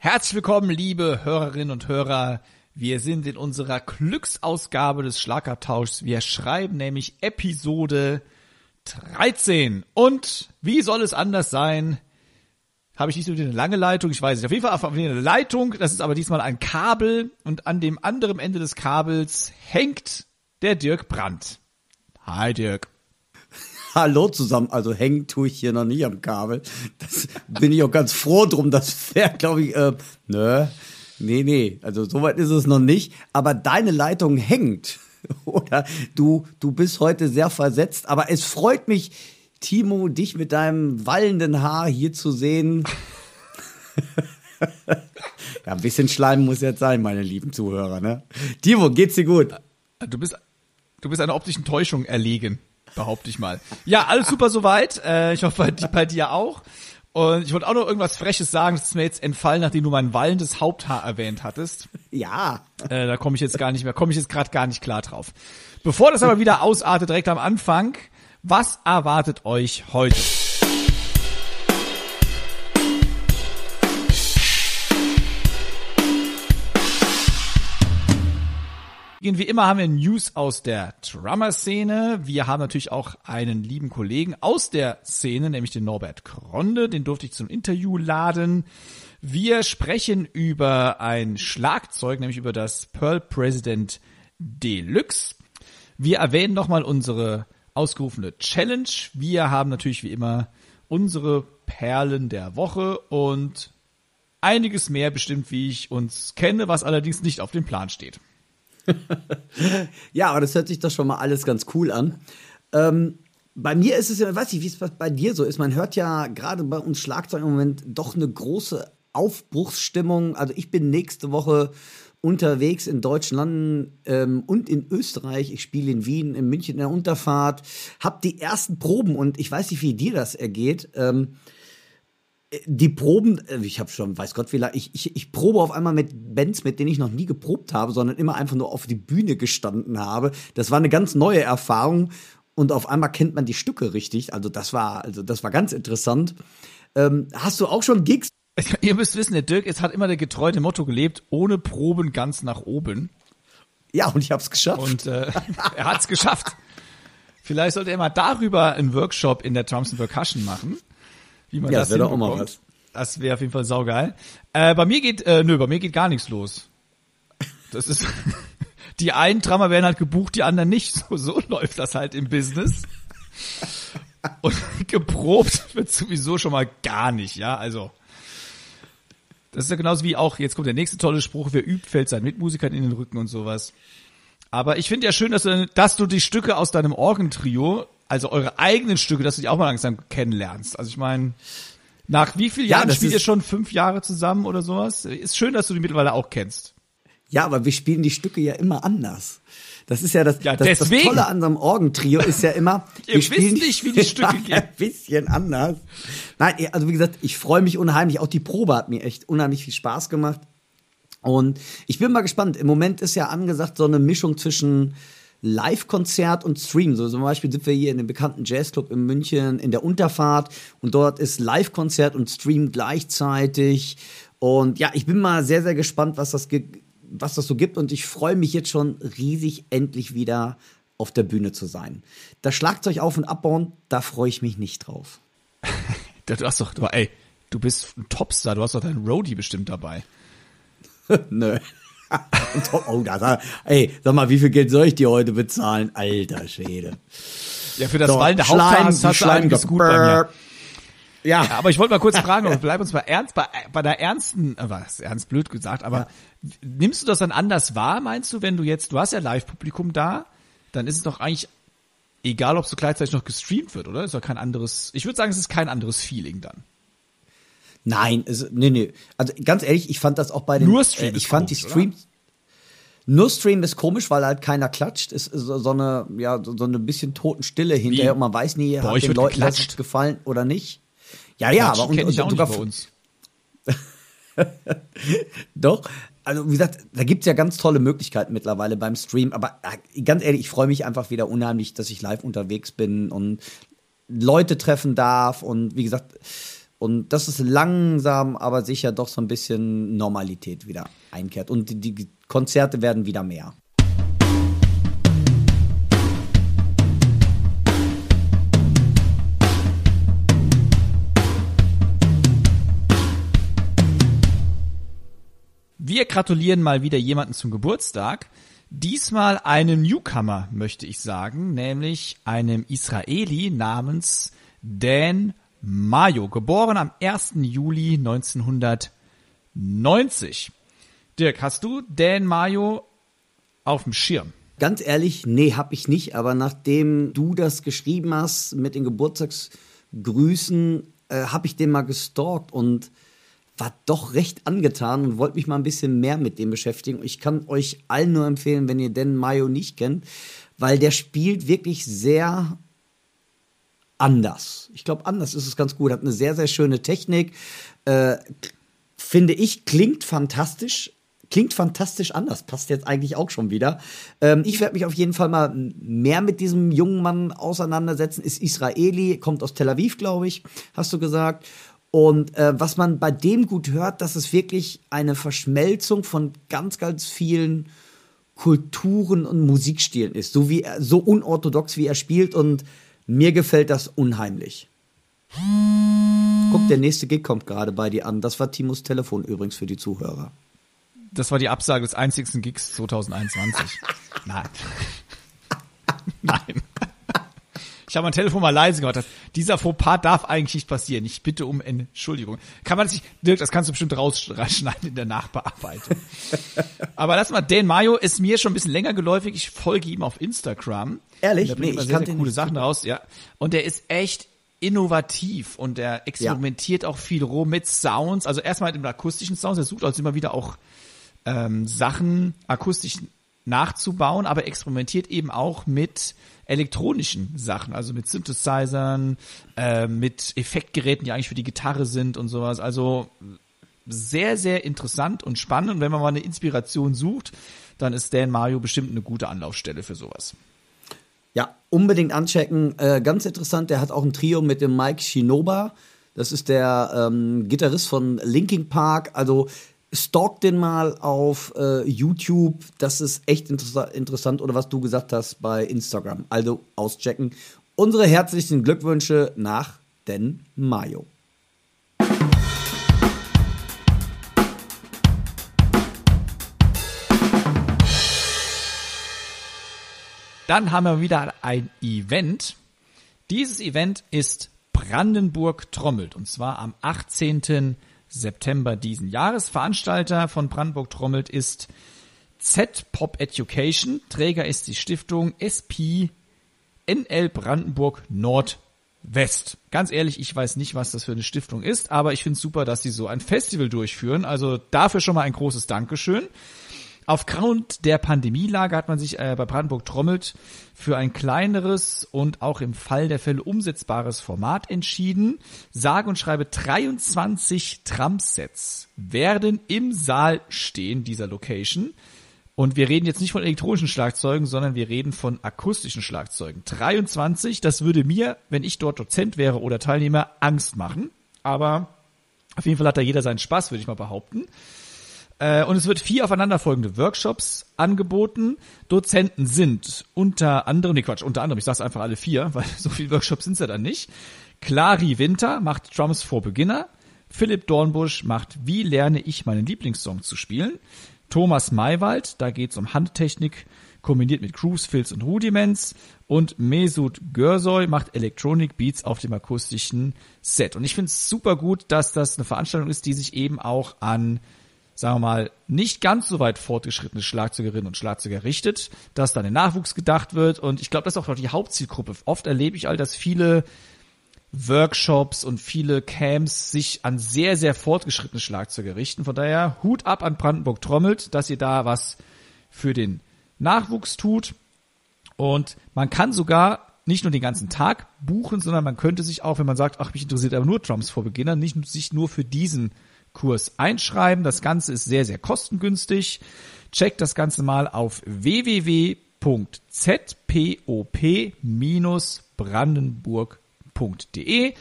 Herzlich willkommen, liebe Hörerinnen und Hörer. Wir sind in unserer Glücksausgabe des Schlagabtauschs. Wir schreiben nämlich Episode 13. Und wie soll es anders sein? Habe ich nicht so eine lange Leitung? Ich weiß nicht. Auf jeden Fall auf eine Leitung. Das ist aber diesmal ein Kabel. Und an dem anderen Ende des Kabels hängt der Dirk Brandt. Hi Dirk. Hallo zusammen. Also hängen tue ich hier noch nie am Kabel. Das bin ich auch ganz froh drum. Das wäre, glaube ich, äh, nö. Nee, nee. Also soweit ist es noch nicht. Aber deine Leitung hängt. Oder du, du bist heute sehr versetzt. Aber es freut mich, Timo, dich mit deinem wallenden Haar hier zu sehen. ja, ein bisschen Schleim muss jetzt sein, meine lieben Zuhörer, ne? Timo, geht's dir gut? Du bist, du bist einer optischen Täuschung erlegen behaupte ich mal. Ja, alles super soweit. Äh, ich hoffe, bei, bei dir auch. Und ich wollte auch noch irgendwas Freches sagen, das ist mir jetzt entfallen, nachdem du mein wallendes Haupthaar erwähnt hattest. Ja. Äh, da komme ich jetzt gar nicht mehr, komme ich jetzt gerade gar nicht klar drauf. Bevor das aber wieder ausartet, direkt am Anfang, was erwartet euch heute? Wie immer haben wir News aus der Drummer-Szene. Wir haben natürlich auch einen lieben Kollegen aus der Szene, nämlich den Norbert Kronde. Den durfte ich zum Interview laden. Wir sprechen über ein Schlagzeug, nämlich über das Pearl President Deluxe. Wir erwähnen nochmal unsere ausgerufene Challenge. Wir haben natürlich wie immer unsere Perlen der Woche und einiges mehr bestimmt, wie ich uns kenne, was allerdings nicht auf dem Plan steht. ja, aber das hört sich doch schon mal alles ganz cool an. Ähm, bei mir ist es ja, weiß ich, wie es bei dir so ist. Man hört ja gerade bei uns Schlagzeug im Moment doch eine große Aufbruchsstimmung. Also ich bin nächste Woche unterwegs in Deutschland ähm, und in Österreich. Ich spiele in Wien, in München in der Unterfahrt, habe die ersten Proben und ich weiß nicht, wie dir das ergeht. Ähm, die Proben, äh, ich habe schon, weiß Gott wie lange, ich, ich, ich probe auf einmal mit Bands, mit denen ich noch nie geprobt habe, sondern immer einfach nur auf die Bühne gestanden habe. Das war eine ganz neue Erfahrung und auf einmal kennt man die Stücke richtig. Also das war, also das war ganz interessant. Ähm, hast du auch schon Gigs? Ihr müsst wissen, der Dirk es hat immer der getreue Motto gelebt, ohne Proben ganz nach oben. Ja, und ich habe es geschafft. Und äh, er hat es geschafft. Vielleicht sollte er mal darüber einen Workshop in der Drums Percussion machen wie man ja, das, das wäre auch mal was. Das wäre auf jeden Fall saugeil. Äh, bei mir geht, äh, nö, bei mir geht gar nichts los. Das ist, die einen Drummer werden halt gebucht, die anderen nicht. So, so läuft das halt im Business. Und geprobt wird sowieso schon mal gar nicht, ja, also. Das ist ja genauso wie auch, jetzt kommt der nächste tolle Spruch, wer übt, fällt seinen Mitmusikern in den Rücken und sowas. Aber ich finde ja schön, dass du, dass du die Stücke aus deinem Orgentrio also eure eigenen Stücke, dass du die auch mal langsam kennenlernst. Also ich meine, nach wie vielen Jahren ja, spielt ihr schon fünf Jahre zusammen oder sowas? Ist schön, dass du die mittlerweile auch kennst. Ja, aber wir spielen die Stücke ja immer anders. Das ist ja das, ja, das, das Tolle an so einem Orgentrio ist ja immer, wir Ihr spielen nicht, wie die Stücke gehen. Ein bisschen anders. Nein, also wie gesagt, ich freue mich unheimlich. Auch die Probe hat mir echt unheimlich viel Spaß gemacht. Und ich bin mal gespannt. Im Moment ist ja angesagt so eine Mischung zwischen Live-Konzert und Stream. So zum Beispiel sind wir hier in dem bekannten Jazzclub in München in der Unterfahrt und dort ist Live-Konzert und Stream gleichzeitig. Und ja, ich bin mal sehr, sehr gespannt, was das, was das so gibt und ich freue mich jetzt schon riesig, endlich wieder auf der Bühne zu sein. Das Schlagzeug auf und abbauen, da freue ich mich nicht drauf. du hast doch, du, ey, du bist ein Topstar, du hast doch deinen Roadie bestimmt dabei. Nö. oh, das, ey, sag mal, wie viel Geld soll ich dir heute bezahlen? Alter Schwede. Ja, für das so, Wallende Haupthaar hast du einiges gut bei mir. Ja. ja. aber ich wollte mal kurz fragen, bleib uns mal ernst, bei, bei der ernsten, äh, was, ernst blöd gesagt, aber ja. nimmst du das dann anders wahr, meinst du, wenn du jetzt, du hast ja Live-Publikum da, dann ist es doch eigentlich egal ob so gleichzeitig noch gestreamt wird, oder? Ist ja kein anderes, ich würde sagen, es ist kein anderes Feeling dann. Nein, es, nee, nee. Also ganz ehrlich, ich fand das auch bei den. Nur Stream. Äh, ich fand komisch, die Streams. Oder? Nur Stream ist komisch, weil halt keiner klatscht. Es ist so, eine, ja, so eine bisschen Totenstille hinterher und man weiß nie, bei hat den Leuten das gefallen oder nicht. Ja, ja, aber und, und, ich auch sogar bei uns. Doch, also wie gesagt, da gibt's ja ganz tolle Möglichkeiten mittlerweile beim Stream, aber äh, ganz ehrlich, ich freue mich einfach wieder unheimlich, dass ich live unterwegs bin und Leute treffen darf und wie gesagt, und dass es langsam, aber sicher doch so ein bisschen Normalität wieder einkehrt und die, Konzerte werden wieder mehr. Wir gratulieren mal wieder jemanden zum Geburtstag. Diesmal einem Newcomer, möchte ich sagen, nämlich einem Israeli namens Dan Mayo, geboren am 1. Juli 1990. Dirk, hast du Dan Mayo auf dem Schirm? Ganz ehrlich, nee, hab ich nicht, aber nachdem du das geschrieben hast mit den Geburtstagsgrüßen, äh, habe ich den mal gestalkt und war doch recht angetan und wollte mich mal ein bisschen mehr mit dem beschäftigen. Ich kann euch allen nur empfehlen, wenn ihr den Mayo nicht kennt, weil der spielt wirklich sehr anders. Ich glaube, anders ist es ganz gut. Hat eine sehr, sehr schöne Technik. Äh, finde ich, klingt fantastisch. Klingt fantastisch anders, passt jetzt eigentlich auch schon wieder. Ähm, ich werde mich auf jeden Fall mal mehr mit diesem jungen Mann auseinandersetzen. Ist Israeli, kommt aus Tel Aviv, glaube ich, hast du gesagt. Und äh, was man bei dem gut hört, dass es wirklich eine Verschmelzung von ganz, ganz vielen Kulturen und Musikstilen ist. So wie so unorthodox wie er spielt und mir gefällt das unheimlich. Guck, der nächste Gig kommt gerade bei dir an. Das war Timos Telefon übrigens für die Zuhörer. Das war die Absage des einzigsten Gigs 2021. Nein. Nein. Ich habe mein Telefon mal leise gemacht. Dieser Fauxpas darf eigentlich nicht passieren. Ich bitte um Entschuldigung. Kann man das nicht, Dirk, das kannst du bestimmt rausschneiden in der Nachbearbeitung. Aber lass mal, Dan Mayo ist mir schon ein bisschen länger geläufig. Ich folge ihm auf Instagram. Ehrlich? Nee, ich sehr, sehr coole Sachen super. raus, ja. Und der ist echt innovativ und der experimentiert ja. auch viel rum mit Sounds. Also erstmal mit dem akustischen Sounds. Er sucht also immer wieder auch ähm, Sachen akustisch nachzubauen, aber experimentiert eben auch mit elektronischen Sachen, also mit Synthesizern, äh, mit Effektgeräten, die eigentlich für die Gitarre sind und sowas. Also sehr, sehr interessant und spannend. Und wenn man mal eine Inspiration sucht, dann ist Dan Mario bestimmt eine gute Anlaufstelle für sowas. Ja, unbedingt anchecken. Äh, ganz interessant, der hat auch ein Trio mit dem Mike Shinoba. Das ist der ähm, Gitarrist von Linkin Park. Also stalk den mal auf äh, YouTube. Das ist echt inter interessant. Oder was du gesagt hast bei Instagram. Also auschecken. Unsere herzlichen Glückwünsche nach Den Mayo. Dann haben wir wieder ein Event. Dieses Event ist Brandenburg trommelt und zwar am 18. September diesen Jahres. Veranstalter von Brandenburg trommelt ist Z-Pop Education. Träger ist die Stiftung SP NL Brandenburg Nordwest. Ganz ehrlich, ich weiß nicht, was das für eine Stiftung ist, aber ich finde es super, dass sie so ein Festival durchführen. Also dafür schon mal ein großes Dankeschön. Aufgrund der Pandemielage hat man sich äh, bei Brandenburg trommelt für ein kleineres und auch im Fall der Fälle umsetzbares Format entschieden. Sage und schreibe 23 Tramsets werden im Saal stehen dieser Location. Und wir reden jetzt nicht von elektronischen Schlagzeugen, sondern wir reden von akustischen Schlagzeugen. 23, das würde mir, wenn ich dort Dozent wäre oder Teilnehmer, Angst machen. Aber auf jeden Fall hat da jeder seinen Spaß, würde ich mal behaupten. Äh, und es wird vier aufeinanderfolgende Workshops angeboten. Dozenten sind unter anderem, nee Quatsch, unter anderem, ich sag's einfach alle vier, weil so viele Workshops sind's ja dann nicht. Clary Winter macht Drums for Beginner. Philipp Dornbusch macht Wie lerne ich meinen Lieblingssong zu spielen. Thomas Maywald, da geht's um Handtechnik kombiniert mit Cruise, Fills und Rudiments. Und Mesut Görsoy macht Electronic Beats auf dem akustischen Set. Und ich finde es super gut, dass das eine Veranstaltung ist, die sich eben auch an sagen wir mal, nicht ganz so weit fortgeschrittene Schlagzeugerinnen und Schlagzeuger richtet, dass dann der Nachwuchs gedacht wird. Und ich glaube, das ist auch die Hauptzielgruppe. Oft erlebe ich all, dass viele Workshops und viele Camps sich an sehr, sehr fortgeschrittene Schlagzeuger richten. Von daher Hut ab an Brandenburg trommelt, dass ihr da was für den Nachwuchs tut. Und man kann sogar nicht nur den ganzen Tag buchen, sondern man könnte sich auch, wenn man sagt, ach, mich interessiert aber nur Drums vor Beginner, nicht sich nur für diesen Kurs einschreiben. Das Ganze ist sehr, sehr kostengünstig. Checkt das Ganze mal auf www.zpop-brandenburg.com www.percussion.de.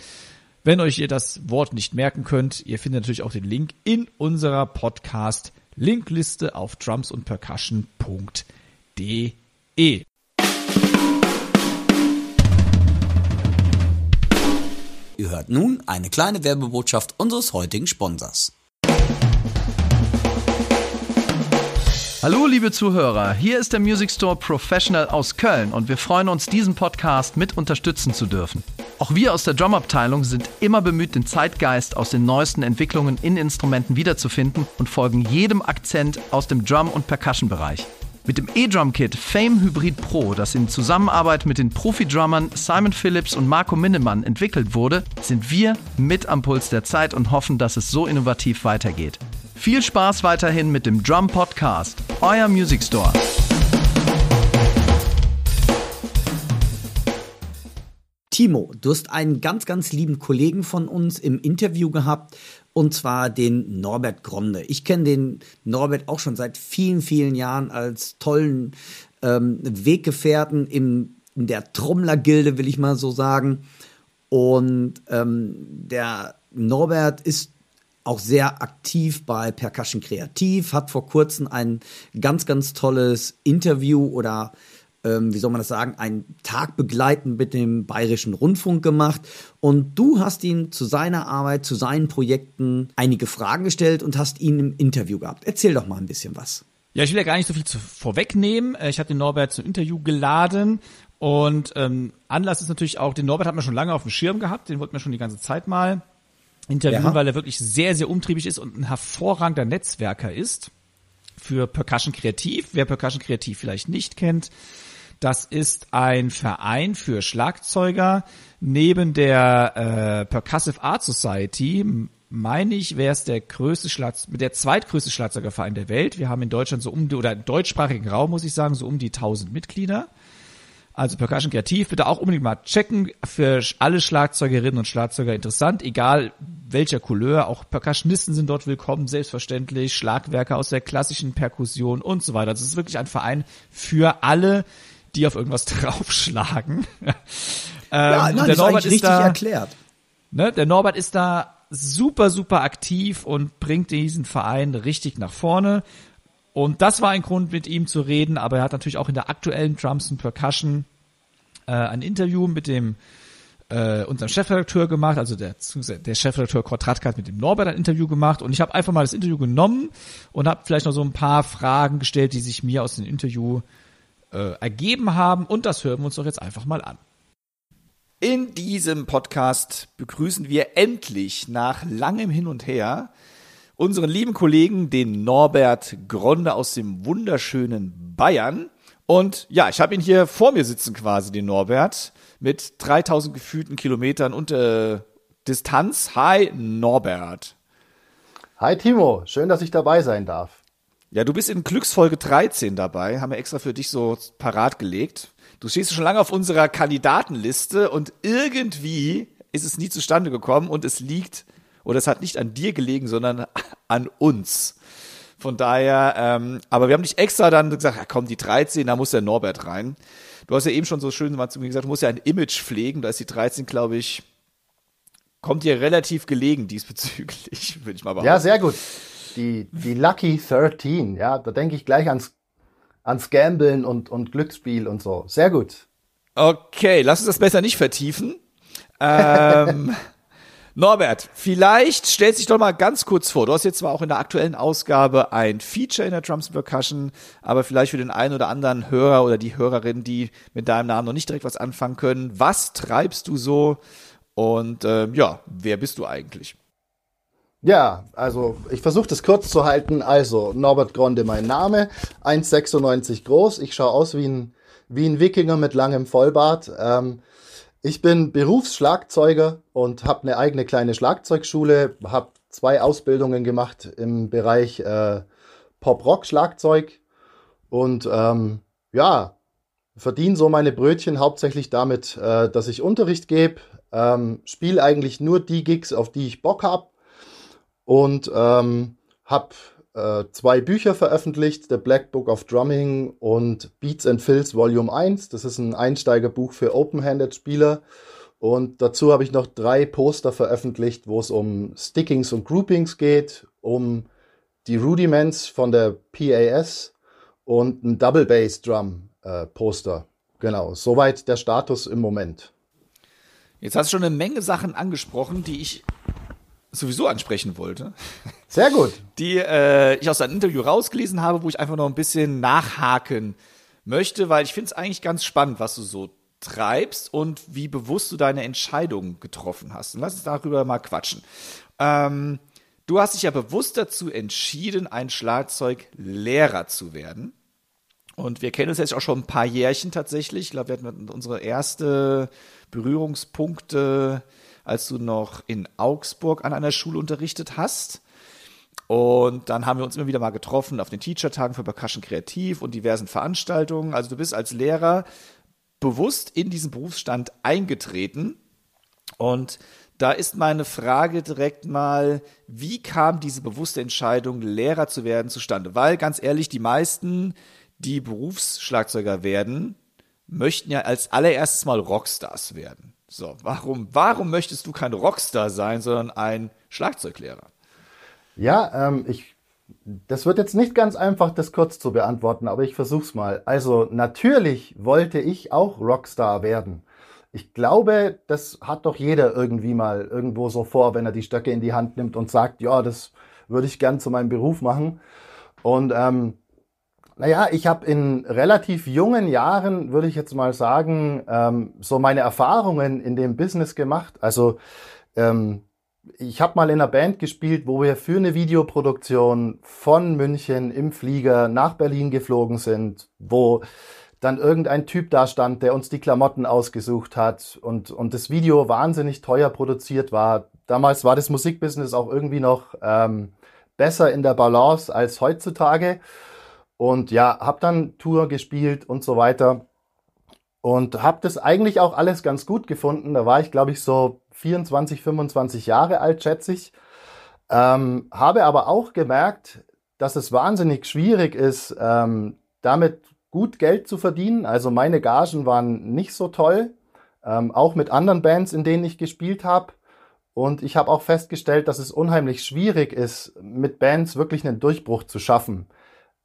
Wenn euch ihr das Wort nicht merken könnt, ihr findet natürlich auch den Link in unserer Podcast Linkliste auf drumsundpercussion.de. Ihr hört nun eine kleine Werbebotschaft unseres heutigen Sponsors. Hallo liebe Zuhörer, hier ist der Music Store Professional aus Köln und wir freuen uns, diesen Podcast mit unterstützen zu dürfen. Auch wir aus der Drumabteilung sind immer bemüht, den Zeitgeist aus den neuesten Entwicklungen in Instrumenten wiederzufinden und folgen jedem Akzent aus dem Drum- und Percussion-Bereich. Mit dem E-Drum-Kit Fame Hybrid Pro, das in Zusammenarbeit mit den Profi-Drummern Simon Phillips und Marco Minnemann entwickelt wurde, sind wir mit am Puls der Zeit und hoffen, dass es so innovativ weitergeht. Viel Spaß weiterhin mit dem Drum Podcast, euer Music Store. Timo, du hast einen ganz, ganz lieben Kollegen von uns im Interview gehabt, und zwar den Norbert Gronde. Ich kenne den Norbert auch schon seit vielen, vielen Jahren als tollen ähm, Weggefährten im, in der Trommlergilde, will ich mal so sagen. Und ähm, der Norbert ist auch sehr aktiv bei Percussion Kreativ, hat vor kurzem ein ganz, ganz tolles Interview oder ähm, wie soll man das sagen, einen Tag begleitend mit dem Bayerischen Rundfunk gemacht. Und du hast ihn zu seiner Arbeit, zu seinen Projekten einige Fragen gestellt und hast ihn im Interview gehabt. Erzähl doch mal ein bisschen was. Ja, ich will ja gar nicht so viel zu, vorwegnehmen. Äh, ich hatte den Norbert zum Interview geladen und ähm, Anlass ist natürlich auch, den Norbert hat man schon lange auf dem Schirm gehabt, den wollten wir schon die ganze Zeit mal interviewen, ja. weil er wirklich sehr, sehr umtriebig ist und ein hervorragender Netzwerker ist für Percussion Kreativ. Wer Percussion Kreativ vielleicht nicht kennt, das ist ein Verein für Schlagzeuger neben der äh, Percussive Art Society. Meine ich, wäre es der größte Schlag, der zweitgrößte Schlagzeugerverein der Welt. Wir haben in Deutschland so um die, oder im deutschsprachigen Raum muss ich sagen, so um die 1000 Mitglieder. Also Percussion Kreativ, bitte auch unbedingt mal checken. Für alle Schlagzeugerinnen und Schlagzeuger interessant, egal welcher Couleur. Auch Percussionisten sind dort willkommen, selbstverständlich. Schlagwerker aus der klassischen Perkussion und so weiter. Das ist wirklich ein Verein für alle, die auf irgendwas draufschlagen. ähm, ja, nein, der Norbert ist, ist da, erklärt. Ne, der Norbert ist da super, super aktiv und bringt diesen Verein richtig nach vorne. Und das war ein Grund, mit ihm zu reden, aber er hat natürlich auch in der aktuellen Drums and Percussion äh, ein Interview mit dem äh, unserem Chefredakteur gemacht, also der, der Chefredakteur Kortratka hat mit dem Norbert ein Interview gemacht und ich habe einfach mal das Interview genommen und habe vielleicht noch so ein paar Fragen gestellt, die sich mir aus dem Interview äh, ergeben haben und das hören wir uns doch jetzt einfach mal an. In diesem Podcast begrüßen wir endlich nach langem Hin und Her unseren lieben Kollegen, den Norbert Gronde aus dem wunderschönen Bayern. Und ja, ich habe ihn hier vor mir sitzen quasi, den Norbert, mit 3000 gefühlten Kilometern und äh, Distanz. Hi, Norbert. Hi, Timo. Schön, dass ich dabei sein darf. Ja, du bist in Glücksfolge 13 dabei, haben wir extra für dich so parat gelegt. Du stehst schon lange auf unserer Kandidatenliste und irgendwie ist es nie zustande gekommen und es liegt oder es hat nicht an dir gelegen, sondern an uns. Von daher, ähm, aber wir haben nicht extra dann gesagt, ja, komm, die 13, da muss der Norbert rein. Du hast ja eben schon so schön mal zu mir gesagt, du musst ja ein Image pflegen. Da ist die 13, glaube ich, kommt dir relativ gelegen diesbezüglich, würde ich mal behaupten. Ja, sehr gut. Die, die Lucky 13, ja, da denke ich gleich ans, ans Gambeln und, und Glücksspiel und so. Sehr gut. Okay, lass uns das besser nicht vertiefen. Ähm, Norbert, vielleicht stellst dich doch mal ganz kurz vor. Du hast jetzt zwar auch in der aktuellen Ausgabe ein Feature in der Drums Percussion, aber vielleicht für den einen oder anderen Hörer oder die Hörerin, die mit deinem Namen noch nicht direkt was anfangen können. Was treibst du so? Und äh, ja, wer bist du eigentlich? Ja, also ich versuche das kurz zu halten. Also Norbert Gronde mein Name, 1,96 groß. Ich schaue aus wie ein, wie ein Wikinger mit langem Vollbart. Ähm, ich bin Berufsschlagzeuger und habe eine eigene kleine Schlagzeugschule, habe zwei Ausbildungen gemacht im Bereich äh, Pop-Rock-Schlagzeug und ähm, ja, verdiene so meine Brötchen hauptsächlich damit, äh, dass ich Unterricht gebe, ähm, spiele eigentlich nur die Gigs, auf die ich Bock habe und ähm, habe äh, zwei Bücher veröffentlicht, The Black Book of Drumming und Beats and Fills Volume 1. Das ist ein Einsteigerbuch für Open-Handed Spieler. Und dazu habe ich noch drei Poster veröffentlicht, wo es um Stickings und Groupings geht, um die Rudiments von der PAS und ein Double Bass Drum äh, Poster. Genau, soweit der Status im Moment. Jetzt hast du schon eine Menge Sachen angesprochen, die ich sowieso ansprechen wollte. Sehr gut. Die äh, ich aus einem Interview rausgelesen habe, wo ich einfach noch ein bisschen nachhaken möchte, weil ich finde es eigentlich ganz spannend, was du so treibst und wie bewusst du deine Entscheidung getroffen hast. Und lass uns darüber mal quatschen. Ähm, du hast dich ja bewusst dazu entschieden, ein Schlagzeuglehrer zu werden. Und wir kennen uns jetzt auch schon ein paar Jährchen tatsächlich. Ich glaube, wir hatten unsere erste Berührungspunkte als du noch in Augsburg an einer Schule unterrichtet hast. Und dann haben wir uns immer wieder mal getroffen auf den Teacher-Tagen für Percussion Kreativ und diversen Veranstaltungen. Also du bist als Lehrer bewusst in diesen Berufsstand eingetreten. Und da ist meine Frage direkt mal, wie kam diese bewusste Entscheidung, Lehrer zu werden, zustande? Weil ganz ehrlich, die meisten, die Berufsschlagzeuger werden, möchten ja als allererstes mal Rockstars werden. So, warum, warum möchtest du kein Rockstar sein, sondern ein Schlagzeuglehrer? Ja, ähm, ich, das wird jetzt nicht ganz einfach, das kurz zu beantworten, aber ich versuch's mal. Also, natürlich wollte ich auch Rockstar werden. Ich glaube, das hat doch jeder irgendwie mal irgendwo so vor, wenn er die Stöcke in die Hand nimmt und sagt, ja, das würde ich gern zu meinem Beruf machen. Und ähm, naja, ich habe in relativ jungen Jahren, würde ich jetzt mal sagen, ähm, so meine Erfahrungen in dem Business gemacht. Also ähm, ich habe mal in einer Band gespielt, wo wir für eine Videoproduktion von München im Flieger nach Berlin geflogen sind, wo dann irgendein Typ da stand, der uns die Klamotten ausgesucht hat und, und das Video wahnsinnig teuer produziert war. Damals war das Musikbusiness auch irgendwie noch ähm, besser in der Balance als heutzutage. Und ja, hab dann Tour gespielt und so weiter. Und hab das eigentlich auch alles ganz gut gefunden. Da war ich, glaube ich, so 24, 25 Jahre alt, schätze ich. Ähm, habe aber auch gemerkt, dass es wahnsinnig schwierig ist, ähm, damit gut Geld zu verdienen. Also meine Gagen waren nicht so toll, ähm, auch mit anderen Bands, in denen ich gespielt habe. Und ich habe auch festgestellt, dass es unheimlich schwierig ist, mit Bands wirklich einen Durchbruch zu schaffen.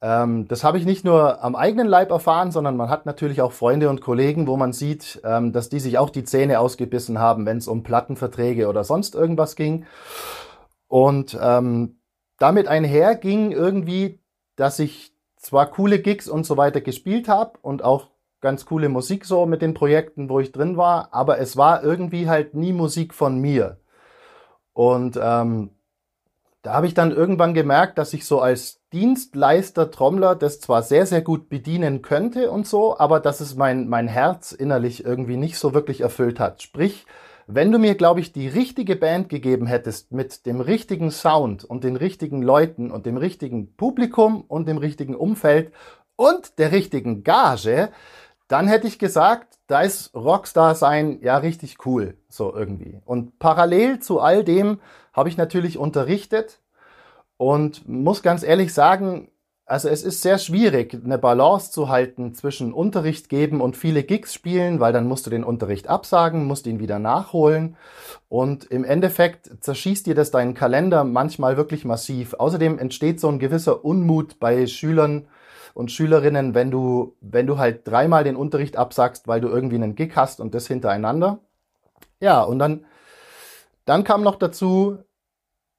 Ähm, das habe ich nicht nur am eigenen Leib erfahren, sondern man hat natürlich auch Freunde und Kollegen, wo man sieht, ähm, dass die sich auch die Zähne ausgebissen haben, wenn es um Plattenverträge oder sonst irgendwas ging. Und ähm, damit einher ging irgendwie, dass ich zwar coole Gigs und so weiter gespielt habe und auch ganz coole Musik so mit den Projekten, wo ich drin war, aber es war irgendwie halt nie Musik von mir. Und ähm, da habe ich dann irgendwann gemerkt, dass ich so als Dienstleister Trommler das zwar sehr, sehr gut bedienen könnte und so, aber dass es mein, mein Herz innerlich irgendwie nicht so wirklich erfüllt hat. Sprich, wenn du mir, glaube ich, die richtige Band gegeben hättest mit dem richtigen Sound und den richtigen Leuten und dem richtigen Publikum und dem richtigen Umfeld und der richtigen Gage, dann hätte ich gesagt, da ist Rockstar sein ja richtig cool, so irgendwie. Und parallel zu all dem habe ich natürlich unterrichtet und muss ganz ehrlich sagen, also es ist sehr schwierig, eine Balance zu halten zwischen Unterricht geben und viele Gigs spielen, weil dann musst du den Unterricht absagen, musst ihn wieder nachholen und im Endeffekt zerschießt dir das deinen Kalender manchmal wirklich massiv. Außerdem entsteht so ein gewisser Unmut bei Schülern und Schülerinnen, wenn du, wenn du halt dreimal den Unterricht absagst, weil du irgendwie einen Gig hast und das hintereinander. Ja, und dann dann kam noch dazu,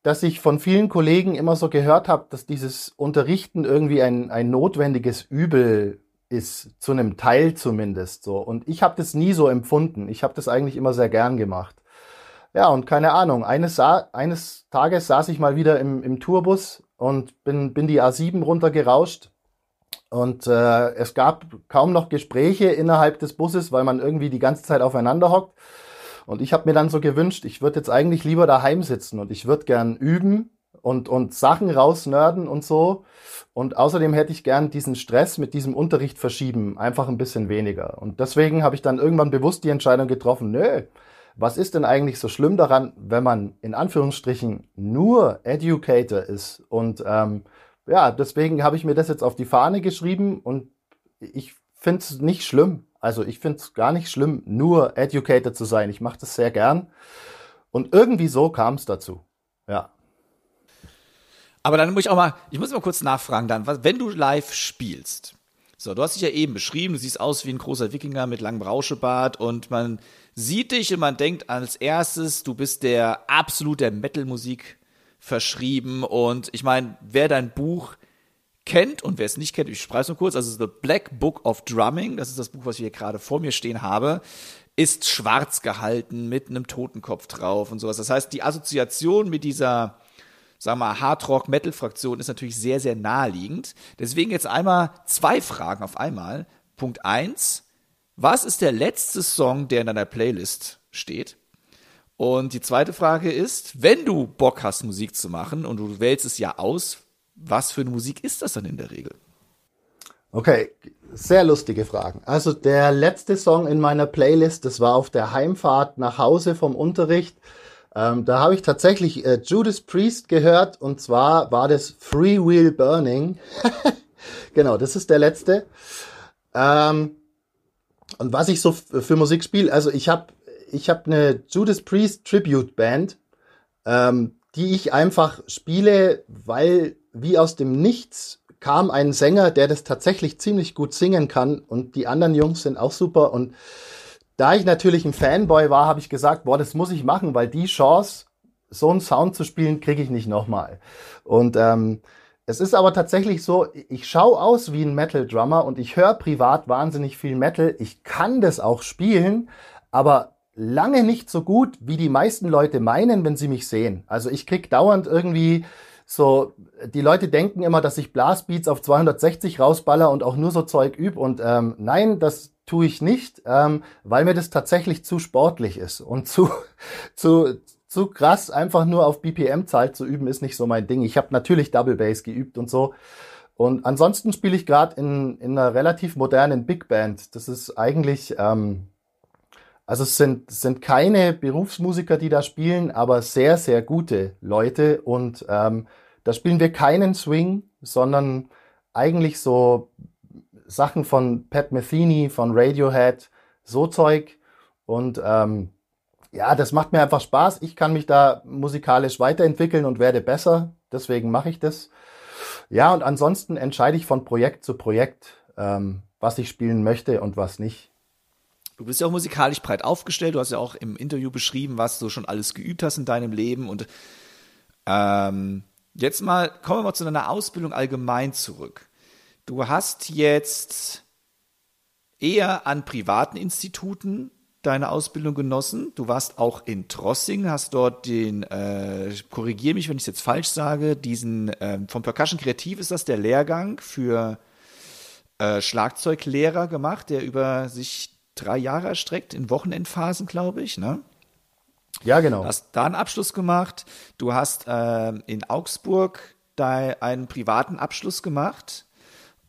dass ich von vielen Kollegen immer so gehört habe, dass dieses Unterrichten irgendwie ein, ein notwendiges Übel ist, zu einem Teil zumindest so. Und ich habe das nie so empfunden. Ich habe das eigentlich immer sehr gern gemacht. Ja, und keine Ahnung, eines, eines Tages saß ich mal wieder im, im Tourbus und bin, bin die A7 runtergerauscht. Und äh, es gab kaum noch Gespräche innerhalb des Busses, weil man irgendwie die ganze Zeit aufeinander hockt. Und ich habe mir dann so gewünscht, ich würde jetzt eigentlich lieber daheim sitzen und ich würde gern üben und, und Sachen rausnörden und so. Und außerdem hätte ich gern diesen Stress mit diesem Unterricht verschieben, einfach ein bisschen weniger. Und deswegen habe ich dann irgendwann bewusst die Entscheidung getroffen, nö, was ist denn eigentlich so schlimm daran, wenn man in Anführungsstrichen nur Educator ist? Und ähm, ja, deswegen habe ich mir das jetzt auf die Fahne geschrieben und ich finde es nicht schlimm. Also ich finde es gar nicht schlimm, nur Educator zu sein. Ich mache das sehr gern. Und irgendwie so kam es dazu. Ja. Aber dann muss ich auch mal, ich muss mal kurz nachfragen dann, wenn du live spielst. So, du hast dich ja eben beschrieben, du siehst aus wie ein großer Wikinger mit langem Rauschebart und man sieht dich und man denkt als erstes, du bist der absolut der Metal-Musik verschrieben und ich meine, wer dein Buch kennt und wer es nicht kennt, ich spreche es nur kurz, also The Black Book of Drumming, das ist das Buch, was ich hier gerade vor mir stehen habe, ist schwarz gehalten mit einem Totenkopf drauf und sowas. Das heißt, die Assoziation mit dieser, sagen wir mal, Hardrock-Metal-Fraktion ist natürlich sehr, sehr naheliegend. Deswegen jetzt einmal zwei Fragen auf einmal. Punkt eins, was ist der letzte Song, der in deiner Playlist steht? Und die zweite Frage ist, wenn du Bock hast, Musik zu machen und du wählst es ja aus, was für eine Musik ist das dann in der Regel? Okay, sehr lustige Fragen. Also der letzte Song in meiner Playlist, das war auf der Heimfahrt nach Hause vom Unterricht. Ähm, da habe ich tatsächlich äh, Judas Priest gehört und zwar war das Free Wheel Burning. genau, das ist der letzte. Ähm, und was ich so für Musik spiele, also ich habe ich hab eine Judas Priest Tribute Band, ähm, die ich einfach spiele, weil wie aus dem Nichts kam ein Sänger, der das tatsächlich ziemlich gut singen kann und die anderen Jungs sind auch super und da ich natürlich ein Fanboy war, habe ich gesagt, boah, das muss ich machen, weil die Chance, so einen Sound zu spielen, kriege ich nicht nochmal. Und ähm, es ist aber tatsächlich so, ich schaue aus wie ein Metal-Drummer und ich höre privat wahnsinnig viel Metal. Ich kann das auch spielen, aber lange nicht so gut, wie die meisten Leute meinen, wenn sie mich sehen. Also ich krieg dauernd irgendwie so, die Leute denken immer, dass ich Blastbeats auf 260 rausballer und auch nur so Zeug üb. Und ähm, nein, das tue ich nicht, ähm, weil mir das tatsächlich zu sportlich ist und zu, zu, zu krass einfach nur auf BPM-Zahl zu üben, ist nicht so mein Ding. Ich habe natürlich Double Bass geübt und so. Und ansonsten spiele ich gerade in, in einer relativ modernen Big Band. Das ist eigentlich, ähm, also es sind, es sind keine Berufsmusiker, die da spielen, aber sehr, sehr gute Leute. Und ähm, da spielen wir keinen Swing, sondern eigentlich so Sachen von Pat Metheny, von Radiohead, so Zeug. Und ähm, ja, das macht mir einfach Spaß. Ich kann mich da musikalisch weiterentwickeln und werde besser. Deswegen mache ich das. Ja, und ansonsten entscheide ich von Projekt zu Projekt, ähm, was ich spielen möchte und was nicht. Du bist ja auch musikalisch breit aufgestellt. Du hast ja auch im Interview beschrieben, was du schon alles geübt hast in deinem Leben. Und ähm, jetzt mal kommen wir mal zu deiner Ausbildung allgemein zurück. Du hast jetzt eher an privaten Instituten deine Ausbildung genossen. Du warst auch in Trossing, hast dort den, äh, korrigier mich, wenn ich es jetzt falsch sage, diesen, äh, vom Percussion Kreativ ist das der Lehrgang für äh, Schlagzeuglehrer gemacht, der über sich drei Jahre erstreckt, in Wochenendphasen, glaube ich, ne? Ja, genau. Du hast da einen Abschluss gemacht. Du hast äh, in Augsburg da einen privaten Abschluss gemacht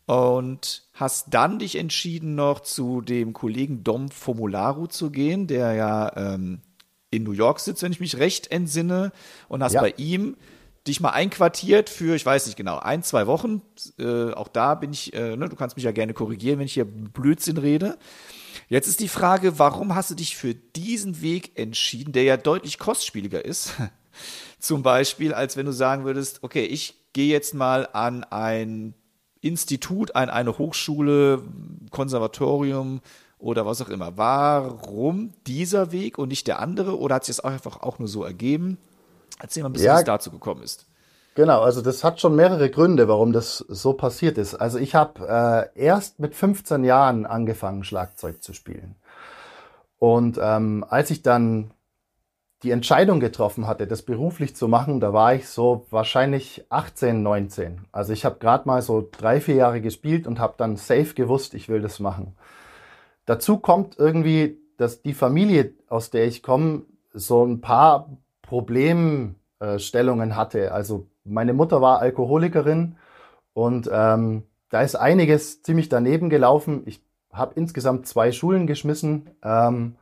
und hast dann dich entschieden, noch zu dem Kollegen Dom Formularu zu gehen, der ja ähm, in New York sitzt, wenn ich mich recht entsinne, und hast ja. bei ihm dich mal einquartiert für, ich weiß nicht genau, ein, zwei Wochen. Äh, auch da bin ich, äh, ne, du kannst mich ja gerne korrigieren, wenn ich hier Blödsinn rede. Jetzt ist die Frage, warum hast du dich für diesen Weg entschieden, der ja deutlich kostspieliger ist? Zum Beispiel, als wenn du sagen würdest, okay, ich gehe jetzt mal an ein Institut, an eine Hochschule, Konservatorium oder was auch immer. Warum dieser Weg und nicht der andere? Oder hat sich das einfach auch nur so ergeben? Erzähl mal ein bisschen, ja, wie es dazu gekommen ist. Genau, also das hat schon mehrere Gründe, warum das so passiert ist. Also ich habe äh, erst mit 15 Jahren angefangen, Schlagzeug zu spielen. Und ähm, als ich dann die Entscheidung getroffen hatte, das beruflich zu machen, da war ich so wahrscheinlich 18, 19. Also ich habe gerade mal so drei, vier Jahre gespielt und habe dann safe gewusst, ich will das machen. Dazu kommt irgendwie, dass die Familie, aus der ich komme, so ein paar Problemstellungen hatte. Also meine Mutter war Alkoholikerin und ähm, da ist einiges ziemlich daneben gelaufen. Ich habe insgesamt zwei Schulen geschmissen. Ähm,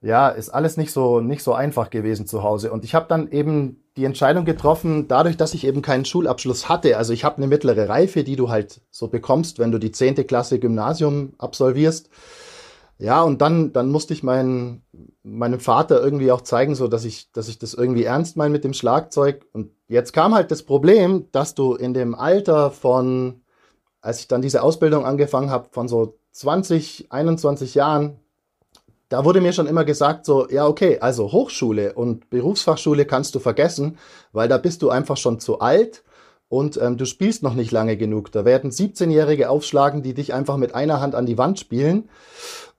ja, ist alles nicht so nicht so einfach gewesen zu Hause. Und ich habe dann eben die Entscheidung getroffen, dadurch, dass ich eben keinen Schulabschluss hatte. Also ich habe eine mittlere Reife, die du halt so bekommst, wenn du die zehnte Klasse Gymnasium absolvierst. Ja, und dann, dann musste ich meinen, meinem Vater irgendwie auch zeigen, so dass ich, dass ich das irgendwie ernst meine mit dem Schlagzeug. Und jetzt kam halt das Problem, dass du in dem Alter von, als ich dann diese Ausbildung angefangen habe, von so 20, 21 Jahren, da wurde mir schon immer gesagt, so, ja, okay, also Hochschule und Berufsfachschule kannst du vergessen, weil da bist du einfach schon zu alt und ähm, du spielst noch nicht lange genug. Da werden 17-Jährige aufschlagen, die dich einfach mit einer Hand an die Wand spielen.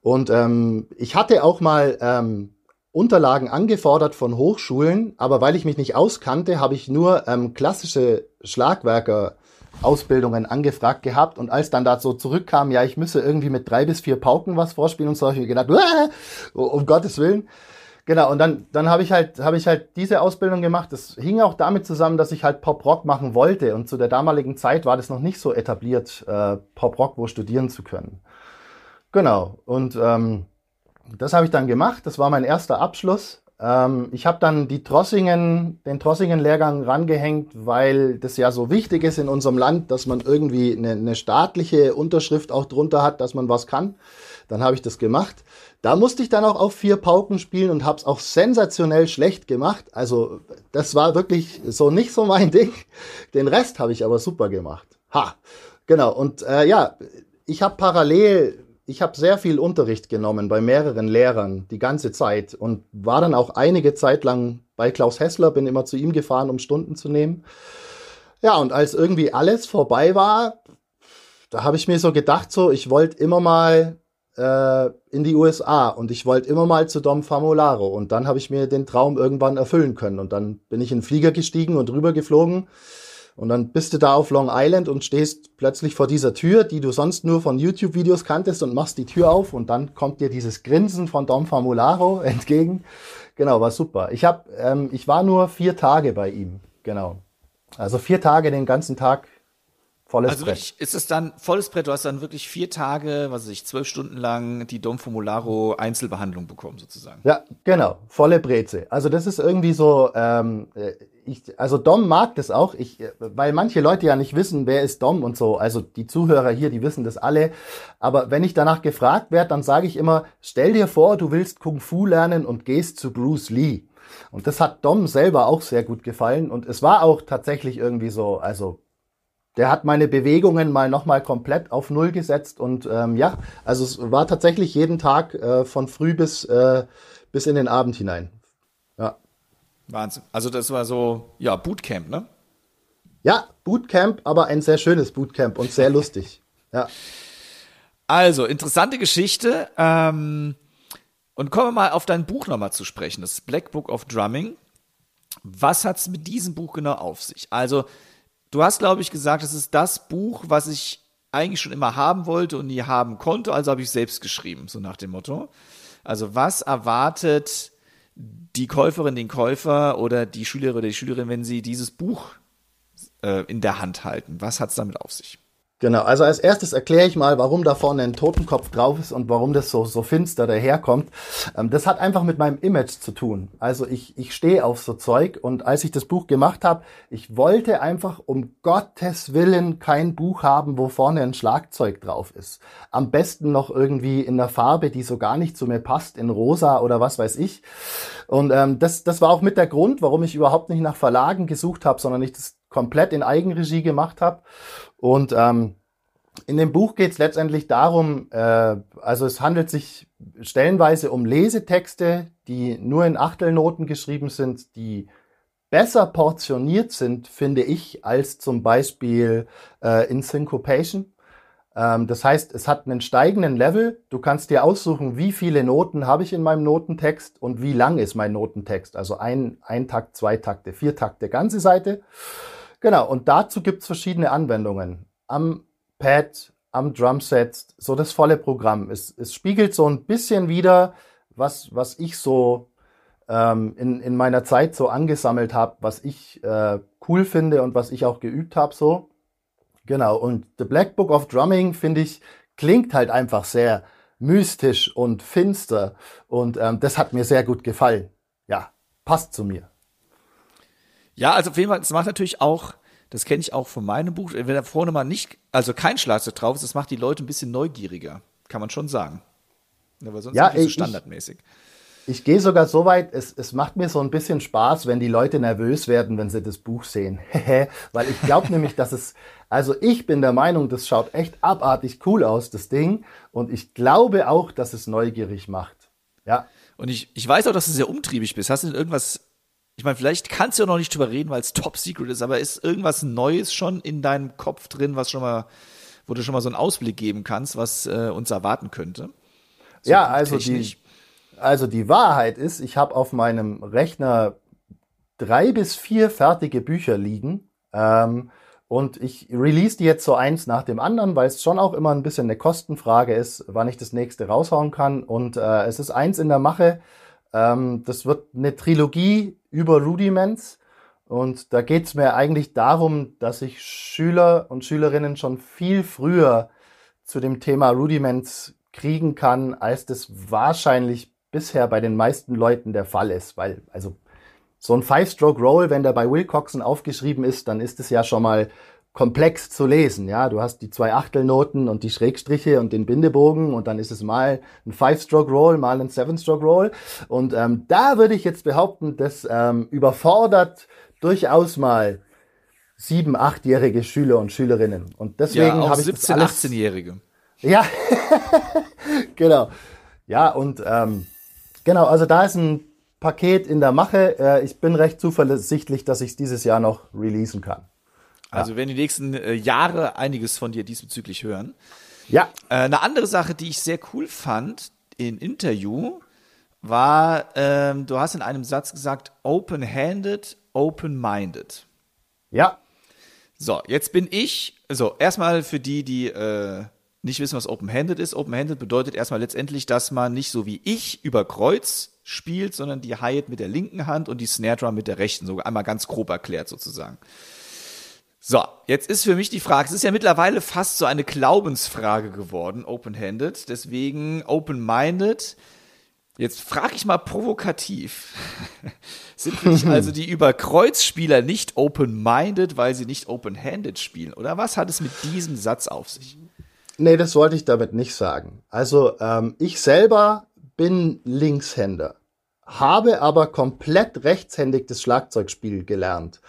Und ähm, ich hatte auch mal ähm, Unterlagen angefordert von Hochschulen, aber weil ich mich nicht auskannte, habe ich nur ähm, klassische Schlagwerker Ausbildungen angefragt gehabt und als dann da so zurückkam, ja, ich müsse irgendwie mit drei bis vier Pauken was vorspielen und so, habe ich mir gedacht, um Gottes Willen. Genau, und dann, dann habe ich halt, habe ich halt diese Ausbildung gemacht. Das hing auch damit zusammen, dass ich halt Pop-Rock machen wollte. Und zu der damaligen Zeit war das noch nicht so etabliert, äh, Pop-Rock wo studieren zu können. Genau, und ähm, das habe ich dann gemacht. Das war mein erster Abschluss. Ähm, ich habe dann die Trossingen, den Trossingen-Lehrgang rangehängt, weil das ja so wichtig ist in unserem Land, dass man irgendwie eine, eine staatliche Unterschrift auch drunter hat, dass man was kann. Dann habe ich das gemacht. Da musste ich dann auch auf vier Pauken spielen und habe es auch sensationell schlecht gemacht. Also das war wirklich so nicht so mein Ding. Den Rest habe ich aber super gemacht. Ha, genau. Und äh, ja, ich habe parallel ich habe sehr viel Unterricht genommen bei mehreren Lehrern die ganze Zeit und war dann auch einige Zeit lang bei Klaus Hessler, bin immer zu ihm gefahren, um Stunden zu nehmen. Ja, und als irgendwie alles vorbei war, da habe ich mir so gedacht, so, ich wollte immer mal äh, in die USA und ich wollte immer mal zu Dom Famolaro und dann habe ich mir den Traum irgendwann erfüllen können und dann bin ich in den Flieger gestiegen und rüber geflogen und dann bist du da auf Long Island und stehst plötzlich vor dieser Tür, die du sonst nur von YouTube-Videos kanntest und machst die Tür auf und dann kommt dir dieses Grinsen von Dom Famularo entgegen. Genau, war super. Ich hab, ähm, ich war nur vier Tage bei ihm. Genau. Also vier Tage den ganzen Tag Volles also Brett. ist es dann volles Brett? Du hast dann wirklich vier Tage, was weiß ich, zwölf Stunden lang die Dom Formularo Einzelbehandlung bekommen, sozusagen. Ja, genau, volle Breze. Also das ist irgendwie so, ähm, äh, ich, also Dom mag das auch, ich, weil manche Leute ja nicht wissen, wer ist Dom und so. Also die Zuhörer hier, die wissen das alle. Aber wenn ich danach gefragt werde, dann sage ich immer, stell dir vor, du willst Kung Fu lernen und gehst zu Bruce Lee. Und das hat Dom selber auch sehr gut gefallen. Und es war auch tatsächlich irgendwie so, also der hat meine Bewegungen mal nochmal komplett auf Null gesetzt. Und ähm, ja, also es war tatsächlich jeden Tag äh, von früh bis, äh, bis in den Abend hinein. Wahnsinn. Also das war so, ja, Bootcamp, ne? Ja, Bootcamp, aber ein sehr schönes Bootcamp und sehr lustig. Ja. Also, interessante Geschichte. Ähm, und kommen wir mal auf dein Buch nochmal zu sprechen, das Black Book of Drumming. Was hat es mit diesem Buch genau auf sich? Also, du hast, glaube ich, gesagt, es ist das Buch, was ich eigentlich schon immer haben wollte und nie haben konnte, also habe ich selbst geschrieben, so nach dem Motto. Also, was erwartet die Käuferin, den Käufer oder die Schülerin oder die Schülerin, wenn sie dieses Buch äh, in der Hand halten? Was hat es damit auf sich? Genau, also als erstes erkläre ich mal, warum da vorne ein Totenkopf drauf ist und warum das so, so finster daherkommt. Ähm, das hat einfach mit meinem Image zu tun. Also ich, ich stehe auf so Zeug und als ich das Buch gemacht habe, ich wollte einfach um Gottes Willen kein Buch haben, wo vorne ein Schlagzeug drauf ist. Am besten noch irgendwie in der Farbe, die so gar nicht zu mir passt, in rosa oder was weiß ich. Und ähm, das, das war auch mit der Grund, warum ich überhaupt nicht nach Verlagen gesucht habe, sondern ich das komplett in Eigenregie gemacht habe. Und ähm, in dem Buch geht es letztendlich darum, äh, also es handelt sich stellenweise um Lesetexte, die nur in Achtelnoten geschrieben sind, die besser portioniert sind, finde ich, als zum Beispiel äh, in Syncopation. Ähm, das heißt, es hat einen steigenden Level. Du kannst dir aussuchen, wie viele Noten habe ich in meinem Notentext und wie lang ist mein Notentext. Also ein, ein Takt, zwei Takte, vier Takte, ganze Seite. Genau, und dazu gibt's verschiedene Anwendungen. Am Pad, am Drumset, so das volle Programm. Es, es spiegelt so ein bisschen wieder, was, was ich so ähm, in, in meiner Zeit so angesammelt habe, was ich äh, cool finde und was ich auch geübt habe so. Genau, und The Black Book of Drumming, finde ich, klingt halt einfach sehr mystisch und finster und ähm, das hat mir sehr gut gefallen. Ja, passt zu mir. Ja, also auf jeden Fall, es macht natürlich auch, das kenne ich auch von meinem Buch, wenn da vorne mal nicht, also kein Schlagzeug drauf ist, das macht die Leute ein bisschen neugieriger, kann man schon sagen. Aber sonst ja, ist es so standardmäßig. Ich, ich gehe sogar so weit, es, es macht mir so ein bisschen Spaß, wenn die Leute nervös werden, wenn sie das Buch sehen. Weil ich glaube nämlich, dass es, also ich bin der Meinung, das schaut echt abartig cool aus, das Ding. Und ich glaube auch, dass es neugierig macht. Ja. Und ich, ich weiß auch, dass du sehr umtriebig bist. Hast du denn irgendwas ich meine, vielleicht kannst du ja noch nicht drüber reden, weil es top secret ist, aber ist irgendwas Neues schon in deinem Kopf drin, was schon mal, wo du schon mal so einen Ausblick geben kannst, was äh, uns erwarten könnte? So ja, also die, also die Wahrheit ist, ich habe auf meinem Rechner drei bis vier fertige Bücher liegen. Ähm, und ich release die jetzt so eins nach dem anderen, weil es schon auch immer ein bisschen eine Kostenfrage ist, wann ich das nächste raushauen kann. Und äh, es ist eins in der Mache. Ähm, das wird eine Trilogie über Rudiments. Und da geht es mir eigentlich darum, dass ich Schüler und Schülerinnen schon viel früher zu dem Thema Rudiments kriegen kann, als das wahrscheinlich bisher bei den meisten Leuten der Fall ist. Weil, also, so ein Five-Stroke-Roll, wenn der bei Wilcoxon aufgeschrieben ist, dann ist es ja schon mal komplex zu lesen. Ja, du hast die zwei Achtelnoten und die Schrägstriche und den Bindebogen und dann ist es mal ein Five-Stroke-Roll, mal ein Seven-Stroke-Roll. Und ähm, da würde ich jetzt behaupten, das ähm, überfordert durchaus mal sieben, achtjährige Schüler und Schülerinnen. Und deswegen ja, habe ich 17, 18-Jährige. Ja, genau. Ja, und ähm, genau, also da ist ein Paket in der Mache. Äh, ich bin recht zuversichtlich, dass ich es dieses Jahr noch releasen kann. Also ja. wir werden die nächsten äh, Jahre einiges von dir diesbezüglich hören. Ja. Äh, eine andere Sache, die ich sehr cool fand in Interview, war, ähm, du hast in einem Satz gesagt, open-handed, open-minded. Ja. So, jetzt bin ich, so, erstmal für die, die äh, nicht wissen, was open-handed ist. Open-handed bedeutet erstmal letztendlich, dass man nicht so wie ich über Kreuz spielt, sondern die Hi-Hat mit der linken Hand und die Snare Drum mit der rechten, so einmal ganz grob erklärt sozusagen. So, jetzt ist für mich die Frage, es ist ja mittlerweile fast so eine Glaubensfrage geworden, open-handed, deswegen open-minded. Jetzt frage ich mal provokativ. Sind für dich also die Überkreuzspieler nicht open-minded, weil sie nicht open-handed spielen? Oder was hat es mit diesem Satz auf sich? Nee, das wollte ich damit nicht sagen. Also ähm, ich selber bin Linkshänder habe aber komplett rechtshändig das Schlagzeugspiel gelernt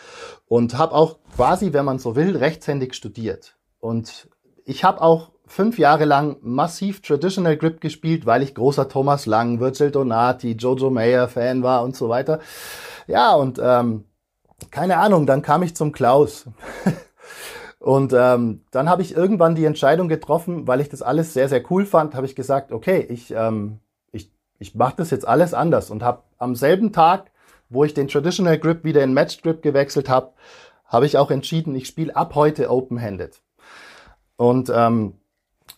und habe auch quasi, wenn man so will, rechtshändig studiert. Und ich habe auch fünf Jahre lang massiv Traditional Grip gespielt, weil ich großer Thomas Lang, Virgil Donati, Jojo Mayer Fan war und so weiter. Ja, und ähm, keine Ahnung, dann kam ich zum Klaus. und ähm, dann habe ich irgendwann die Entscheidung getroffen, weil ich das alles sehr, sehr cool fand, habe ich gesagt, okay, ich ähm, ich mache das jetzt alles anders und habe am selben Tag, wo ich den Traditional Grip wieder in Match Grip gewechselt habe, habe ich auch entschieden, ich spiele ab heute Open-Handed. Und ähm,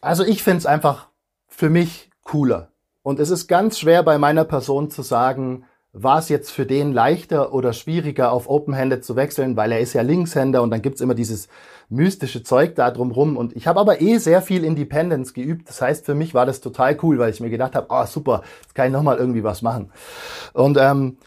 also ich finde es einfach für mich cooler. Und es ist ganz schwer bei meiner Person zu sagen, war es jetzt für den leichter oder schwieriger, auf Open-Handed zu wechseln, weil er ist ja Linkshänder und dann gibt's immer dieses mystische Zeug da drumrum. Und ich habe aber eh sehr viel Independence geübt. Das heißt, für mich war das total cool, weil ich mir gedacht habe, oh super, jetzt kann ich nochmal irgendwie was machen. Und ähm,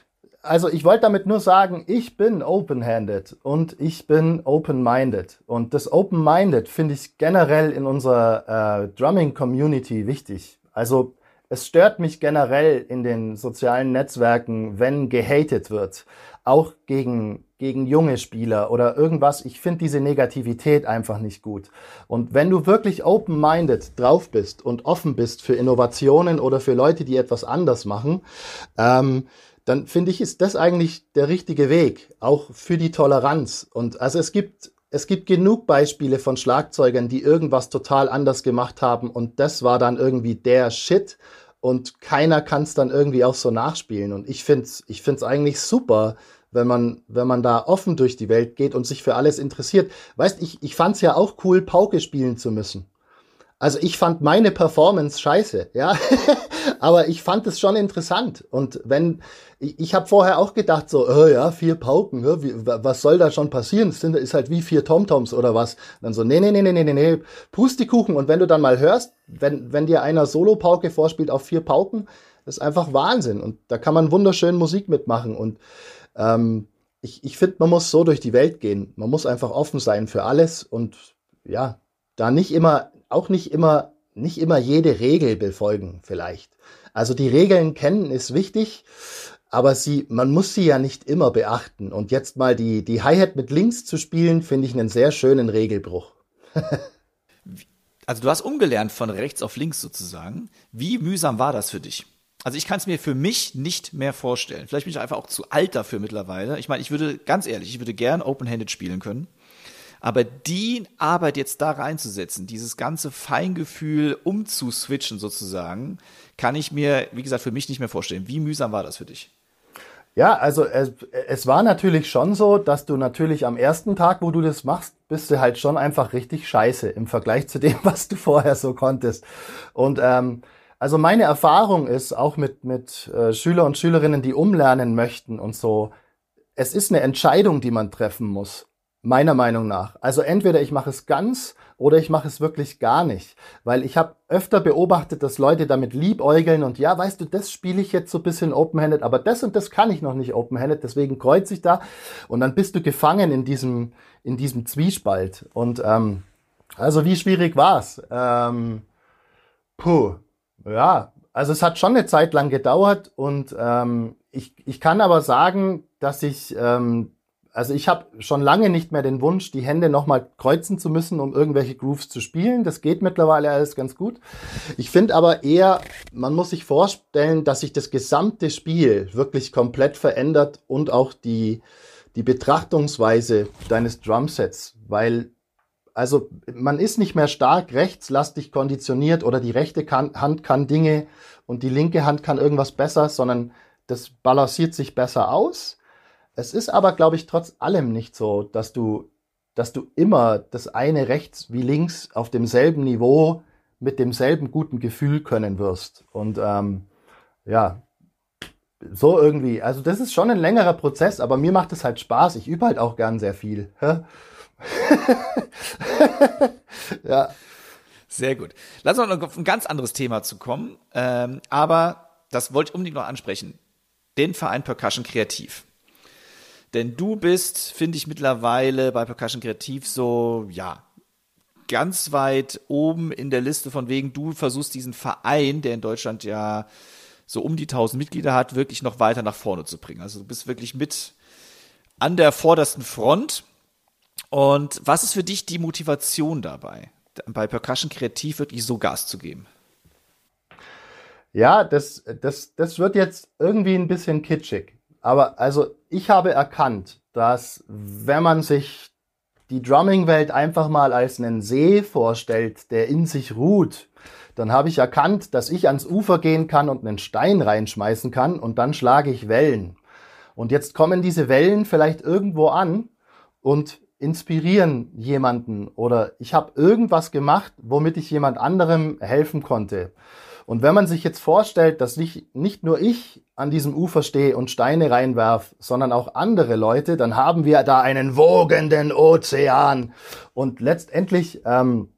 also ich wollte damit nur sagen, ich bin open-handed und ich bin open-minded. Und das open-minded finde ich generell in unserer äh, Drumming-Community wichtig. Also es stört mich generell in den sozialen Netzwerken, wenn gehatet wird. Auch gegen, gegen junge Spieler oder irgendwas. Ich finde diese Negativität einfach nicht gut. Und wenn du wirklich open-minded drauf bist und offen bist für Innovationen oder für Leute, die etwas anders machen, ähm, dann finde ich, ist das eigentlich der richtige Weg, auch für die Toleranz. Und also es gibt es gibt genug Beispiele von Schlagzeugern, die irgendwas total anders gemacht haben und das war dann irgendwie der Shit und keiner kann es dann irgendwie auch so nachspielen. Und ich finde es ich find's eigentlich super, wenn man, wenn man da offen durch die Welt geht und sich für alles interessiert. Weißt, ich, ich fand es ja auch cool, Pauke spielen zu müssen. Also ich fand meine Performance scheiße, ja. Aber ich fand es schon interessant. Und wenn, ich, ich habe vorher auch gedacht, so, oh ja, vier Pauken, ja, wie, was soll da schon passieren? Das sind, ist halt wie vier TomToms oder was. Dann so, nee, nee, nee, nee, nee, nee, Pustekuchen. Und wenn du dann mal hörst, wenn, wenn dir einer Solo-Pauke vorspielt auf vier Pauken, das ist einfach Wahnsinn. Und da kann man wunderschön Musik mitmachen. Und ähm, ich, ich finde, man muss so durch die Welt gehen. Man muss einfach offen sein für alles und ja, da nicht immer auch nicht immer, nicht immer jede Regel befolgen vielleicht. Also die Regeln kennen ist wichtig, aber sie, man muss sie ja nicht immer beachten. Und jetzt mal die, die Hi-Hat mit links zu spielen, finde ich einen sehr schönen Regelbruch. also du hast umgelernt von rechts auf links sozusagen. Wie mühsam war das für dich? Also ich kann es mir für mich nicht mehr vorstellen. Vielleicht bin ich einfach auch zu alt dafür mittlerweile. Ich meine, ich würde, ganz ehrlich, ich würde gern Open-Handed spielen können. Aber die Arbeit jetzt da reinzusetzen, dieses ganze Feingefühl umzuswitchen sozusagen, kann ich mir, wie gesagt, für mich nicht mehr vorstellen. Wie mühsam war das für dich? Ja, also es, es war natürlich schon so, dass du natürlich am ersten Tag, wo du das machst, bist du halt schon einfach richtig scheiße im Vergleich zu dem, was du vorher so konntest. Und ähm, also meine Erfahrung ist auch mit, mit äh, Schüler und Schülerinnen, die umlernen möchten und so, es ist eine Entscheidung, die man treffen muss. Meiner Meinung nach. Also entweder ich mache es ganz oder ich mache es wirklich gar nicht. Weil ich habe öfter beobachtet, dass Leute damit liebäugeln und ja, weißt du, das spiele ich jetzt so ein bisschen open-handed, aber das und das kann ich noch nicht open-handed, deswegen kreuze ich da. Und dann bist du gefangen in diesem, in diesem Zwiespalt. Und ähm, also wie schwierig war's? Ähm, puh, ja, also es hat schon eine Zeit lang gedauert und ähm, ich, ich kann aber sagen, dass ich ähm, also ich habe schon lange nicht mehr den Wunsch, die Hände nochmal kreuzen zu müssen, um irgendwelche Grooves zu spielen. Das geht mittlerweile alles ganz gut. Ich finde aber eher, man muss sich vorstellen, dass sich das gesamte Spiel wirklich komplett verändert und auch die, die Betrachtungsweise deines Drumsets, weil also man ist nicht mehr stark rechtslastig konditioniert oder die rechte Hand kann Dinge und die linke Hand kann irgendwas besser, sondern das balanciert sich besser aus es ist aber, glaube ich, trotz allem nicht so, dass du, dass du immer das eine rechts wie links auf demselben Niveau mit demselben guten Gefühl können wirst. Und ähm, ja, so irgendwie. Also das ist schon ein längerer Prozess, aber mir macht es halt Spaß. Ich übe halt auch gern sehr viel. ja. Sehr gut. Lass uns noch auf ein ganz anderes Thema zu kommen. Ähm, aber das wollte ich unbedingt noch ansprechen. Den Verein Percussion Kreativ. Denn du bist, finde ich mittlerweile bei Percussion Kreativ so, ja, ganz weit oben in der Liste von wegen, du versuchst diesen Verein, der in Deutschland ja so um die 1000 Mitglieder hat, wirklich noch weiter nach vorne zu bringen. Also du bist wirklich mit an der vordersten Front. Und was ist für dich die Motivation dabei, bei Percussion Kreativ wirklich so Gas zu geben? Ja, das, das, das wird jetzt irgendwie ein bisschen kitschig. Aber also ich habe erkannt, dass wenn man sich die Drumming-Welt einfach mal als einen See vorstellt, der in sich ruht, dann habe ich erkannt, dass ich ans Ufer gehen kann und einen Stein reinschmeißen kann und dann schlage ich Wellen. Und jetzt kommen diese Wellen vielleicht irgendwo an und inspirieren jemanden oder ich habe irgendwas gemacht, womit ich jemand anderem helfen konnte. Und wenn man sich jetzt vorstellt, dass nicht, nicht nur ich an diesem Ufer stehe und Steine reinwerf, sondern auch andere Leute, dann haben wir da einen wogenden Ozean. Und letztendlich ähm,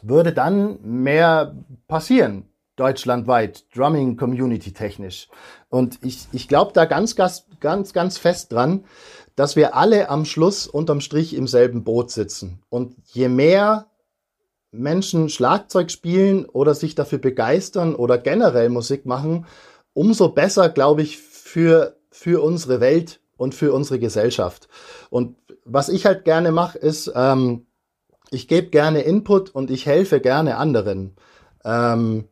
würde dann mehr passieren, deutschlandweit, Drumming Community technisch. Und ich, ich glaube da ganz, ganz, ganz, ganz fest dran, dass wir alle am Schluss unterm Strich im selben Boot sitzen. Und je mehr Menschen Schlagzeug spielen oder sich dafür begeistern oder generell Musik machen, umso besser, glaube ich, für, für unsere Welt und für unsere Gesellschaft. Und was ich halt gerne mache, ist, ähm, ich gebe gerne Input und ich helfe gerne anderen. Ähm,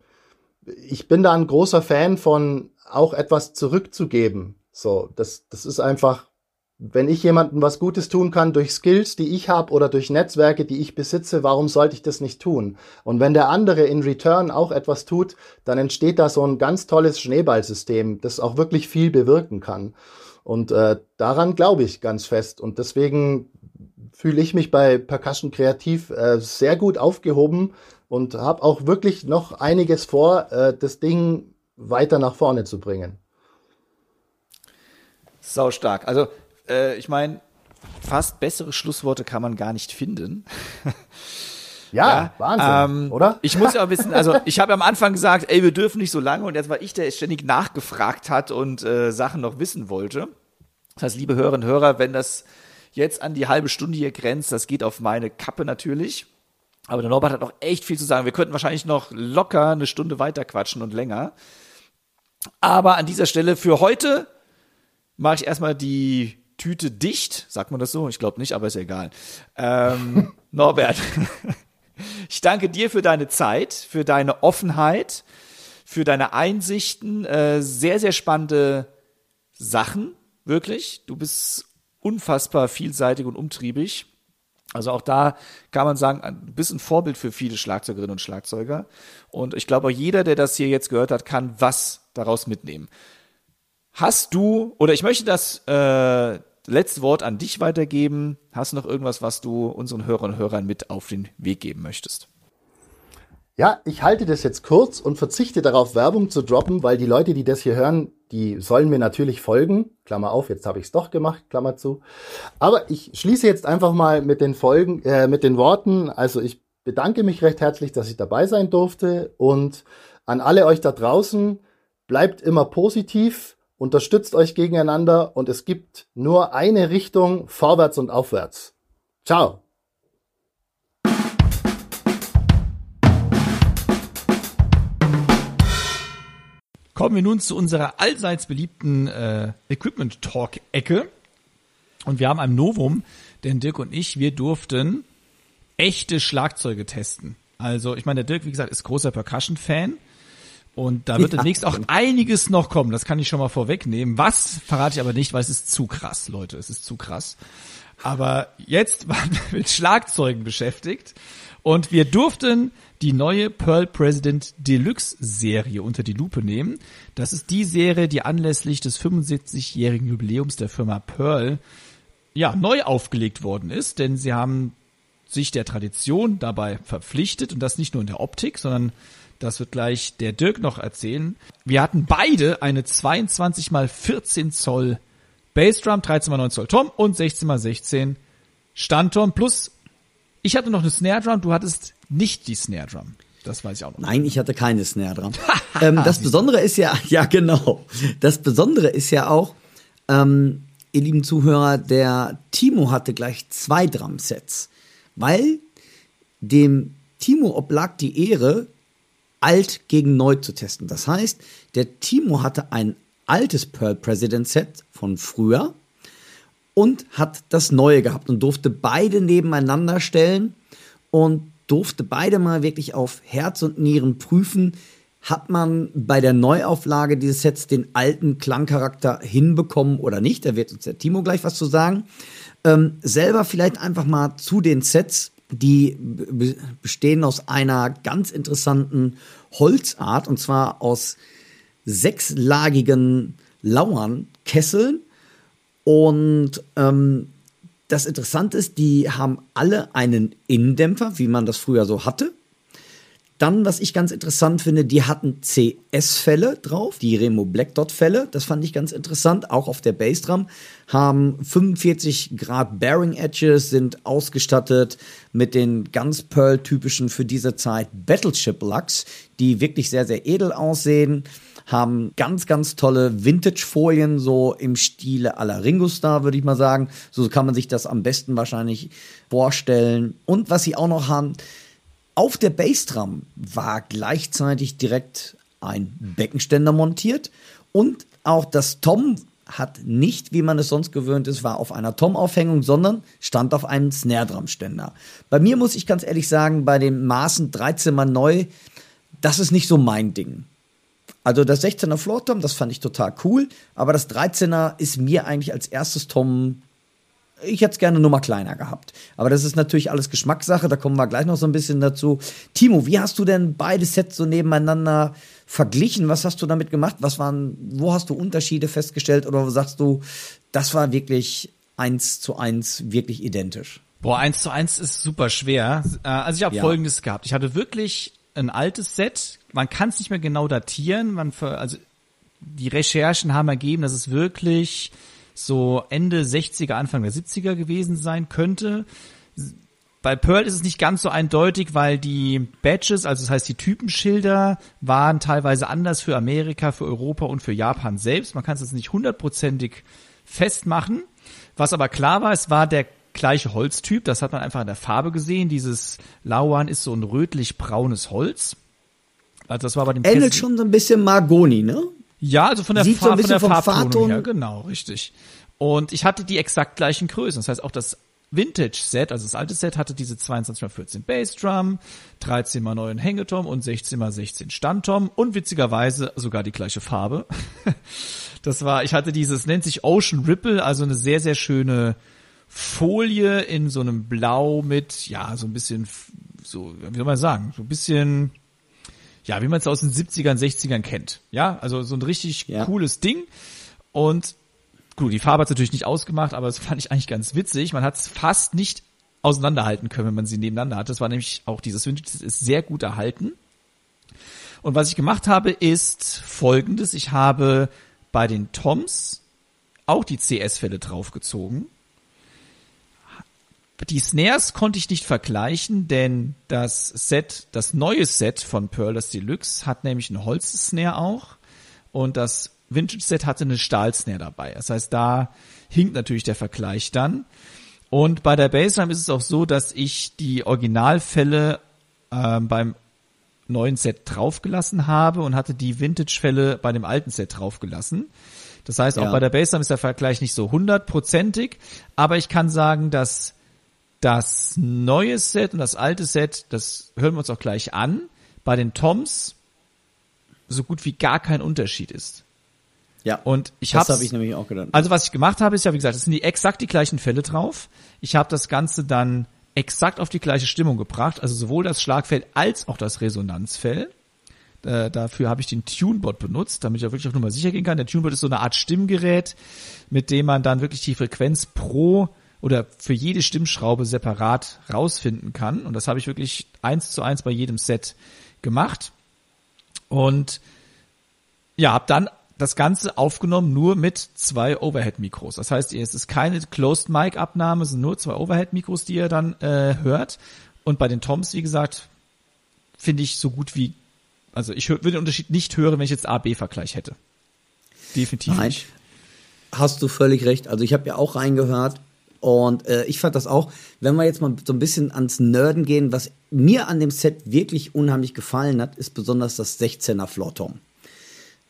ich bin da ein großer Fan von auch etwas zurückzugeben. So, das, das ist einfach, wenn ich jemandem was Gutes tun kann durch Skills, die ich habe oder durch Netzwerke, die ich besitze, warum sollte ich das nicht tun? Und wenn der andere in Return auch etwas tut, dann entsteht da so ein ganz tolles Schneeballsystem, das auch wirklich viel bewirken kann. Und äh, daran glaube ich ganz fest. Und deswegen fühle ich mich bei Percussion Kreativ äh, sehr gut aufgehoben und habe auch wirklich noch einiges vor, äh, das Ding weiter nach vorne zu bringen. Sau stark. Also äh, ich meine, fast bessere Schlussworte kann man gar nicht finden. Ja, ja Wahnsinn, ähm, oder? Ich muss ja wissen, also ich habe am Anfang gesagt, ey, wir dürfen nicht so lange und jetzt war ich, der ständig nachgefragt hat und äh, Sachen noch wissen wollte. Das heißt, liebe Hörerinnen und Hörer, wenn das jetzt an die halbe Stunde hier grenzt, das geht auf meine Kappe natürlich. Aber der Norbert hat noch echt viel zu sagen. Wir könnten wahrscheinlich noch locker eine Stunde weiter quatschen und länger. Aber an dieser Stelle für heute mache ich erstmal die Tüte dicht. Sagt man das so? Ich glaube nicht, aber ist egal. Ähm, Norbert, ich danke dir für deine Zeit, für deine Offenheit, für deine Einsichten. Äh, sehr, sehr spannende Sachen, wirklich. Du bist unfassbar vielseitig und umtriebig. Also auch da kann man sagen, ein bisschen Vorbild für viele Schlagzeugerinnen und Schlagzeuger. Und ich glaube, jeder, der das hier jetzt gehört hat, kann was daraus mitnehmen. Hast du, oder ich möchte das äh, letzte Wort an dich weitergeben. Hast du noch irgendwas, was du unseren Hörern und Hörern mit auf den Weg geben möchtest? Ja, ich halte das jetzt kurz und verzichte darauf, Werbung zu droppen, weil die Leute, die das hier hören, die sollen mir natürlich folgen. Klammer auf, jetzt habe ich es doch gemacht, Klammer zu. Aber ich schließe jetzt einfach mal mit den Folgen, äh, mit den Worten. Also ich bedanke mich recht herzlich, dass ich dabei sein durfte und an alle euch da draußen, bleibt immer positiv, unterstützt euch gegeneinander und es gibt nur eine Richtung, vorwärts und aufwärts. Ciao. Kommen wir nun zu unserer allseits beliebten äh, Equipment Talk Ecke. Und wir haben ein Novum, denn Dirk und ich, wir durften echte Schlagzeuge testen. Also, ich meine, der Dirk, wie gesagt, ist großer Percussion-Fan. Und da wird ja, demnächst auch einiges noch kommen. Das kann ich schon mal vorwegnehmen. Was verrate ich aber nicht, weil es ist zu krass, Leute. Es ist zu krass. Aber jetzt waren wir mit Schlagzeugen beschäftigt. Und wir durften die neue Pearl President Deluxe Serie unter die Lupe nehmen. Das ist die Serie, die anlässlich des 75-jährigen Jubiläums der Firma Pearl ja, neu aufgelegt worden ist, denn sie haben sich der Tradition dabei verpflichtet und das nicht nur in der Optik, sondern das wird gleich der Dirk noch erzählen. Wir hatten beide eine 22 x 14 Zoll Bassdrum, 13 x 9 Zoll Tom und 16 x 16 Standtom plus ich hatte noch eine Snare Drum, du hattest nicht die Snare Drum. Das weiß ich auch noch. Nein, ich hatte keine Snare Drum. ähm, das Besondere ist ja, ja genau, das Besondere ist ja auch, ähm, ihr lieben Zuhörer, der Timo hatte gleich zwei Drumsets, weil dem Timo oblag die Ehre, alt gegen neu zu testen. Das heißt, der Timo hatte ein altes Pearl President Set von früher und hat das neue gehabt und durfte beide nebeneinander stellen und durfte beide mal wirklich auf Herz und Nieren prüfen, hat man bei der Neuauflage dieses Sets den alten Klangcharakter hinbekommen oder nicht. Da wird uns der Timo gleich was zu sagen. Ähm, selber vielleicht einfach mal zu den Sets, die bestehen aus einer ganz interessanten Holzart und zwar aus sechslagigen Lauernkesseln. Und ähm, das Interessante ist, die haben alle einen Innendämpfer, wie man das früher so hatte. Dann, was ich ganz interessant finde, die hatten CS-Fälle drauf, die Remo Black Dot-Fälle. Das fand ich ganz interessant. Auch auf der Bassdrum haben 45 Grad Bearing Edges, sind ausgestattet mit den ganz Pearl-typischen für diese Zeit Battleship Lux, die wirklich sehr, sehr edel aussehen haben ganz, ganz tolle Vintage-Folien, so im Stile aller Ringo Star, würde ich mal sagen. So kann man sich das am besten wahrscheinlich vorstellen. Und was sie auch noch haben, auf der Bassdrum war gleichzeitig direkt ein Beckenständer montiert und auch das Tom hat nicht, wie man es sonst gewöhnt ist, war auf einer Tom-Aufhängung, sondern stand auf einem Snare-Drum-Ständer. Bei mir muss ich ganz ehrlich sagen, bei den Maßen 13 mal neu, das ist nicht so mein Ding. Also das 16er Floor Tom, das fand ich total cool, aber das 13er ist mir eigentlich als erstes Tom ich hätte es gerne nur mal kleiner gehabt. Aber das ist natürlich alles Geschmackssache, da kommen wir gleich noch so ein bisschen dazu. Timo, wie hast du denn beide Sets so nebeneinander verglichen? Was hast du damit gemacht? Was waren, wo hast du Unterschiede festgestellt oder sagst du, das war wirklich eins zu eins wirklich identisch? Boah, eins zu eins ist super schwer. Äh, also ich habe ja. folgendes gehabt. Ich hatte wirklich ein altes Set. Man kann es nicht mehr genau datieren. Man, also die Recherchen haben ergeben, dass es wirklich so Ende 60er, Anfang der 70er gewesen sein könnte. Bei Pearl ist es nicht ganz so eindeutig, weil die Badges, also das heißt die Typenschilder, waren teilweise anders für Amerika, für Europa und für Japan selbst. Man kann es jetzt nicht hundertprozentig festmachen. Was aber klar war, es war der gleiche Holztyp. Das hat man einfach in der Farbe gesehen. Dieses Lauan ist so ein rötlich-braunes Holz. Also das war bei dem Ähnelt schon so ein bisschen Margoni, ne? Ja, also von der, Sieht Farb, so von der Farbtonung her, genau, richtig. Und ich hatte die exakt gleichen Größen. Das heißt, auch das Vintage-Set, also das alte Set, hatte diese 22x14 Bassdrum, 13x9 Hängetom und 16x16 Standtom und witzigerweise sogar die gleiche Farbe. Das war, ich hatte dieses, nennt sich Ocean Ripple, also eine sehr, sehr schöne Folie in so einem Blau mit, ja, so ein bisschen, so, wie soll man sagen, so ein bisschen, ja, wie man es aus den 70ern, 60ern kennt. Ja, also so ein richtig ja. cooles Ding. Und gut, die Farbe hat natürlich nicht ausgemacht, aber das fand ich eigentlich ganz witzig. Man hat es fast nicht auseinanderhalten können, wenn man sie nebeneinander hat. Das war nämlich auch dieses Vintage, das ist sehr gut erhalten. Und was ich gemacht habe, ist folgendes. Ich habe bei den Toms auch die CS-Fälle draufgezogen. Die Snares konnte ich nicht vergleichen, denn das Set, das neue Set von Pearl, das Deluxe, hat nämlich einen Holz-Snare auch und das Vintage-Set hatte eine Stahl-Snare dabei. Das heißt, da hinkt natürlich der Vergleich dann. Und bei der Bassline ist es auch so, dass ich die Originalfälle äh, beim neuen Set draufgelassen habe und hatte die Vintage-Fälle bei dem alten Set draufgelassen. Das heißt, auch ja. bei der Bassline ist der Vergleich nicht so hundertprozentig, aber ich kann sagen, dass das neue Set und das alte Set, das hören wir uns auch gleich an, bei den Toms so gut wie gar kein Unterschied ist. Ja. Und ich habe hab ich nämlich auch gedacht. Also was ich gemacht habe, ist ja wie gesagt, es sind die exakt die gleichen Fälle drauf. Ich habe das Ganze dann exakt auf die gleiche Stimmung gebracht, also sowohl das Schlagfeld als auch das Resonanzfell. Äh, dafür habe ich den Tunebot benutzt, damit ich auch wirklich auch nochmal sicher gehen kann. Der Tunebot ist so eine Art Stimmgerät, mit dem man dann wirklich die Frequenz pro oder für jede Stimmschraube separat rausfinden kann. Und das habe ich wirklich eins zu eins bei jedem Set gemacht. Und ja, habe dann das Ganze aufgenommen nur mit zwei Overhead-Mikros. Das heißt, es ist keine Closed Mic-Abnahme, es sind nur zwei Overhead-Mikros, die ihr dann äh, hört. Und bei den Toms, wie gesagt, finde ich so gut wie, also ich würde den Unterschied nicht hören, wenn ich jetzt A-B-Vergleich hätte. Definitiv Nein. nicht. Hast du völlig recht. Also ich habe ja auch reingehört und äh, ich fand das auch, wenn wir jetzt mal so ein bisschen ans Nerden gehen, was mir an dem Set wirklich unheimlich gefallen hat, ist besonders das 16er Floor Tom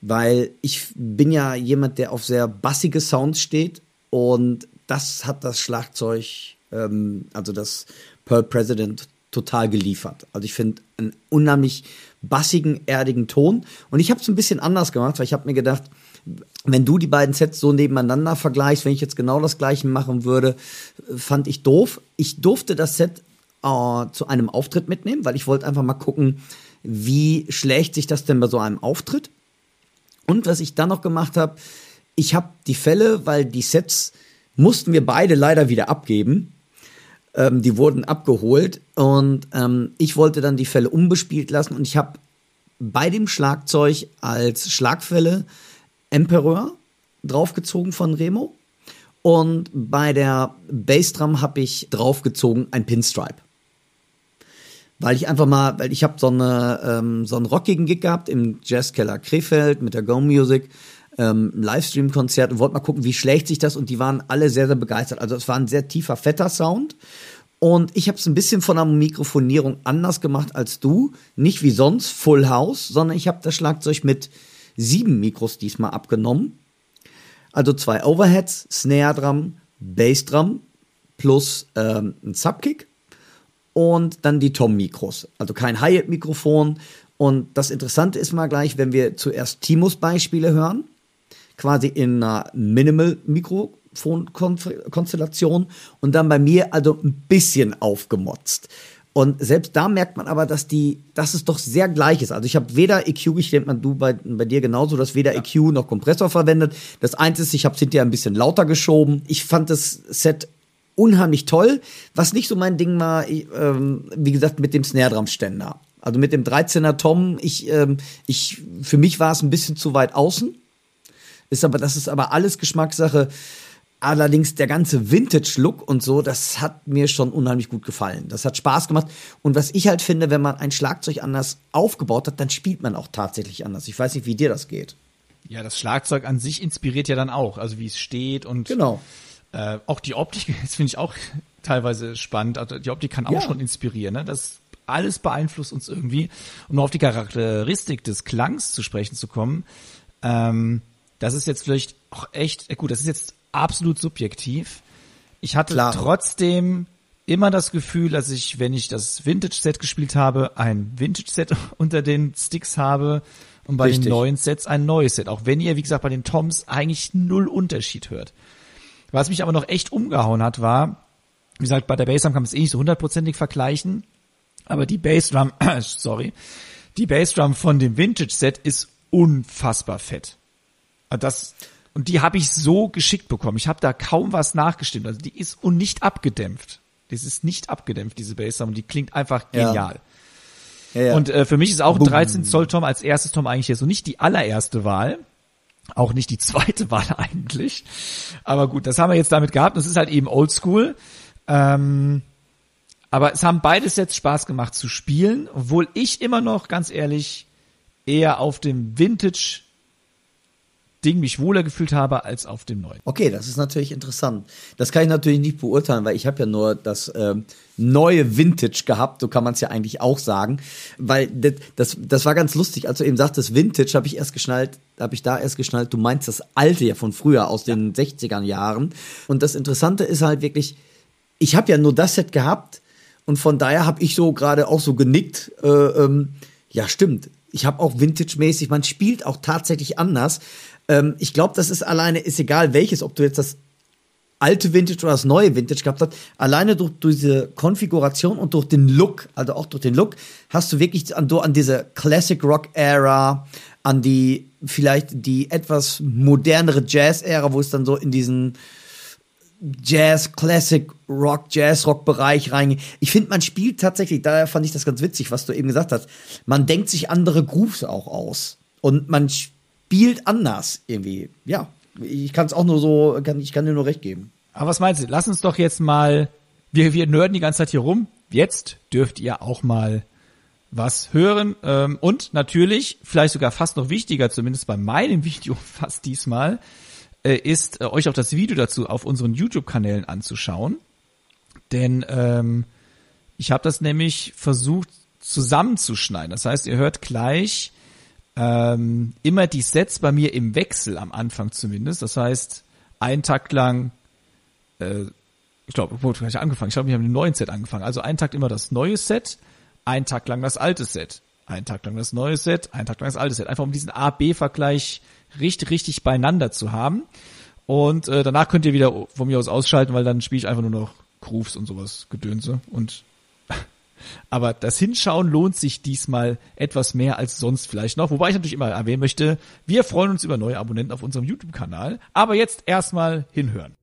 weil ich bin ja jemand, der auf sehr bassige Sounds steht und das hat das Schlagzeug, ähm, also das Pearl President, total geliefert. Also ich finde einen unheimlich bassigen, erdigen Ton und ich habe es ein bisschen anders gemacht, weil ich habe mir gedacht, wenn du die beiden Sets so nebeneinander vergleichst, wenn ich jetzt genau das gleiche machen würde, fand ich doof. Ich durfte das Set äh, zu einem Auftritt mitnehmen, weil ich wollte einfach mal gucken, wie schlägt sich das denn bei so einem Auftritt? Und was ich dann noch gemacht habe, ich habe die Fälle, weil die Sets mussten wir beide leider wieder abgeben. Ähm, die wurden abgeholt und ähm, ich wollte dann die Fälle unbespielt lassen und ich habe bei dem Schlagzeug als Schlagfälle Emperor draufgezogen von Remo. Und bei der Bassdrum habe ich draufgezogen ein Pinstripe. Weil ich einfach mal, weil ich habe so eine ähm, so einen rockigen Gig gehabt im Jazzkeller Krefeld mit der Go Music ähm, Livestream-Konzert und wollte mal gucken, wie schlägt sich das. Und die waren alle sehr sehr begeistert. Also es war ein sehr tiefer fetter Sound. Und ich habe es ein bisschen von der Mikrofonierung anders gemacht als du, nicht wie sonst Full House, sondern ich habe das Schlagzeug mit sieben Mikros diesmal abgenommen. Also zwei Overheads, Snare Drum, Bass Drum plus ähm, ein Subkick und dann die Tom-Mikros. Also kein Hi-Hat-Mikrofon. Und das Interessante ist mal gleich, wenn wir zuerst Timos Beispiele hören, quasi in einer Minimal-Mikro Saxophon-Konstellation und dann bei mir also ein bisschen aufgemotzt. Und selbst da merkt man aber, dass die, dass es doch sehr gleich ist. Also ich habe weder EQ, ich denke mal, du bei, bei dir genauso, dass weder ja. EQ noch Kompressor verwendet. Das Einzige ist, ich habe es hinterher ein bisschen lauter geschoben. Ich fand das Set unheimlich toll. Was nicht so mein Ding war, ich, ähm, wie gesagt, mit dem Snare-Drum-Ständer. Also mit dem 13er Tom, ich, ähm, ich, für mich war es ein bisschen zu weit außen. Ist aber, das ist aber alles Geschmackssache. Allerdings der ganze Vintage-Look und so, das hat mir schon unheimlich gut gefallen. Das hat Spaß gemacht. Und was ich halt finde, wenn man ein Schlagzeug anders aufgebaut hat, dann spielt man auch tatsächlich anders. Ich weiß nicht, wie dir das geht. Ja, das Schlagzeug an sich inspiriert ja dann auch, also wie es steht und genau. Äh, auch die Optik, das finde ich auch teilweise spannend. Also die Optik kann auch ja. schon inspirieren. Ne? Das alles beeinflusst uns irgendwie. Um nur auf die Charakteristik des Klangs zu sprechen zu kommen, ähm, das ist jetzt vielleicht auch echt, äh, gut, das ist jetzt absolut subjektiv. Ich hatte Klar. trotzdem immer das Gefühl, dass ich, wenn ich das Vintage-Set gespielt habe, ein Vintage-Set unter den Sticks habe und bei Richtig. den neuen Sets ein neues Set. Auch wenn ihr, wie gesagt, bei den Toms eigentlich null Unterschied hört. Was mich aber noch echt umgehauen hat, war, wie gesagt, bei der Bassdrum kann man es eh nicht so hundertprozentig vergleichen, aber die Bassdrum, sorry, die Bassdrum von dem Vintage-Set ist unfassbar fett. Das, und die habe ich so geschickt bekommen. Ich habe da kaum was nachgestimmt. Also die ist und nicht abgedämpft. Das ist nicht abgedämpft, diese Bassdrum. Und die klingt einfach genial. Ja. Ja, ja. Und äh, für mich ist auch ein 13 Zoll Tom als erstes Tom eigentlich jetzt so nicht die allererste Wahl. Auch nicht die zweite Wahl eigentlich. Aber gut, das haben wir jetzt damit gehabt. Das ist halt eben Oldschool. Ähm, aber es haben beide Sets Spaß gemacht zu spielen, obwohl ich immer noch, ganz ehrlich, eher auf dem Vintage Ding mich wohler gefühlt habe als auf dem neuen. Okay, das ist natürlich interessant. Das kann ich natürlich nicht beurteilen, weil ich habe ja nur das ähm, neue Vintage gehabt, so kann man es ja eigentlich auch sagen. Weil das, das, das war ganz lustig, als du eben sagtest Vintage, habe ich erst geschnallt, habe ich da erst geschnallt, du meinst das alte ja von früher aus den 60er Jahren. Und das Interessante ist halt wirklich, ich habe ja nur das Set gehabt und von daher habe ich so gerade auch so genickt, äh, ähm, ja stimmt, ich habe auch Vintage-mäßig, man spielt auch tatsächlich anders. Ähm, ich glaube, das ist alleine, ist egal welches, ob du jetzt das alte Vintage oder das neue Vintage gehabt hast, alleine durch, durch diese Konfiguration und durch den Look, also auch durch den Look, hast du wirklich an, an diese Classic Rock Ära, an die vielleicht die etwas modernere Jazz Ära, wo es dann so in diesen Jazz, Classic Rock, Jazz Rock Bereich reinging. Ich finde, man spielt tatsächlich, daher fand ich das ganz witzig, was du eben gesagt hast. Man denkt sich andere Grooves auch aus und man spielt spielt anders irgendwie. Ja, ich kann es auch nur so, kann, ich kann dir nur recht geben. Aber was meinst du? Lass uns doch jetzt mal, wir, wir nörden die ganze Zeit hier rum. Jetzt dürft ihr auch mal was hören. Ähm, und natürlich, vielleicht sogar fast noch wichtiger, zumindest bei meinem Video fast diesmal, äh, ist äh, euch auch das Video dazu auf unseren YouTube-Kanälen anzuschauen. Denn ähm, ich habe das nämlich versucht zusammenzuschneiden. Das heißt, ihr hört gleich ähm, immer die Sets bei mir im Wechsel am Anfang zumindest. Das heißt, ein Takt lang, äh, ich glaube, wo habe ich angefangen? Ich glaube, ich habe mit dem neuen Set angefangen. Also ein Takt immer das neue Set, ein Takt lang das alte Set, ein Takt lang das neue Set, ein Takt lang das alte Set. Einfach um diesen A-B-Vergleich richtig, richtig beieinander zu haben. Und äh, danach könnt ihr wieder von mir aus ausschalten, weil dann spiele ich einfach nur noch Grooves und sowas Gedönse und aber das Hinschauen lohnt sich diesmal etwas mehr als sonst vielleicht noch. Wobei ich natürlich immer erwähnen möchte, wir freuen uns über neue Abonnenten auf unserem YouTube-Kanal. Aber jetzt erstmal hinhören.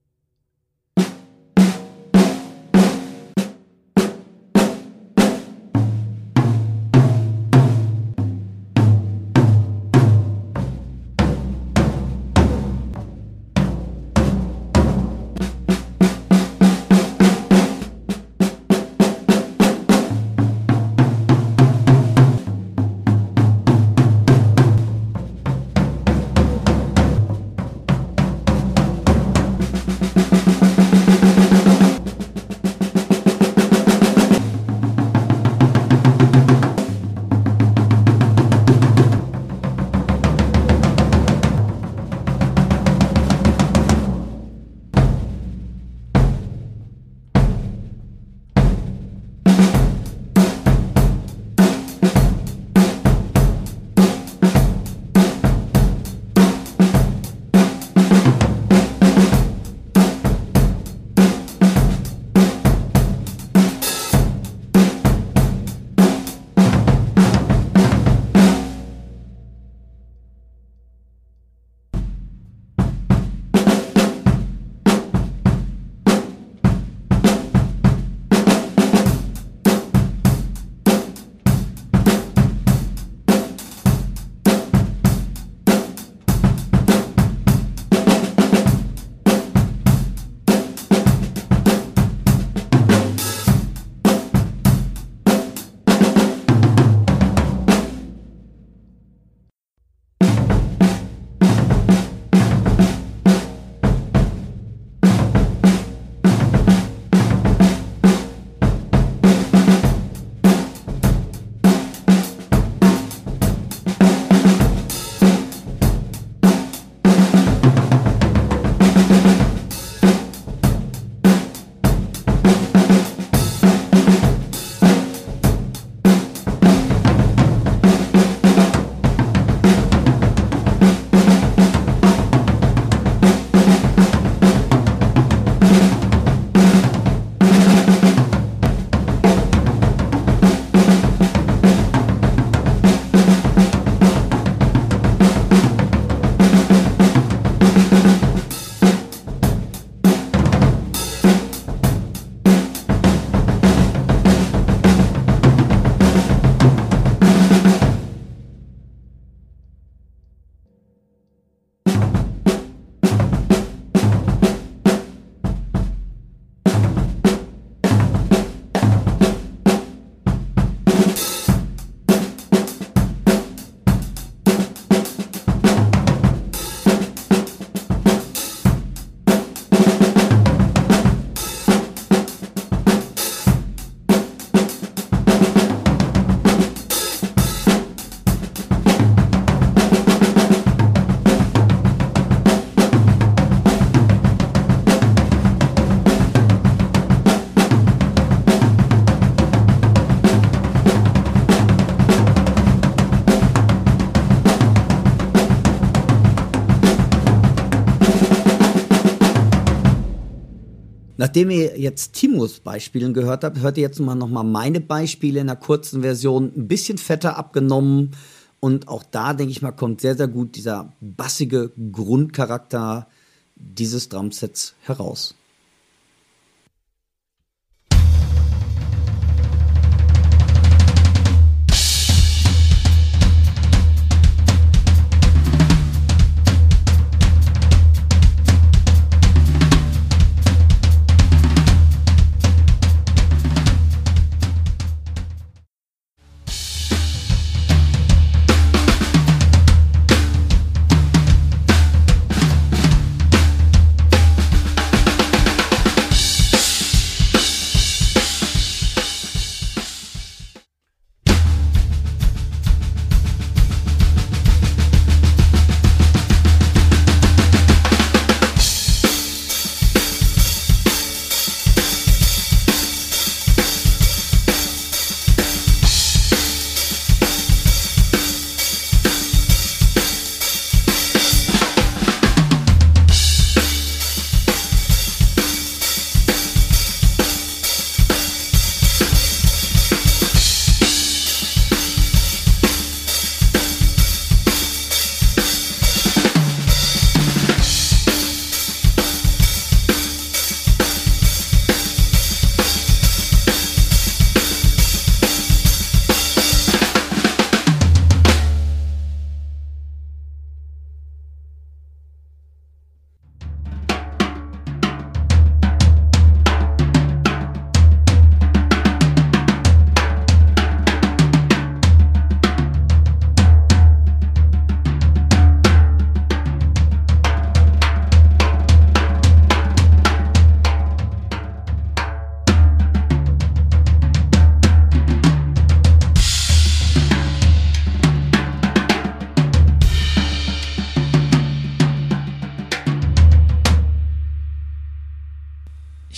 Nachdem ihr jetzt Timos Beispielen gehört habt, hört ihr jetzt mal nochmal meine Beispiele in einer kurzen Version, ein bisschen fetter abgenommen. Und auch da, denke ich mal, kommt sehr, sehr gut dieser bassige Grundcharakter dieses Drumsets heraus.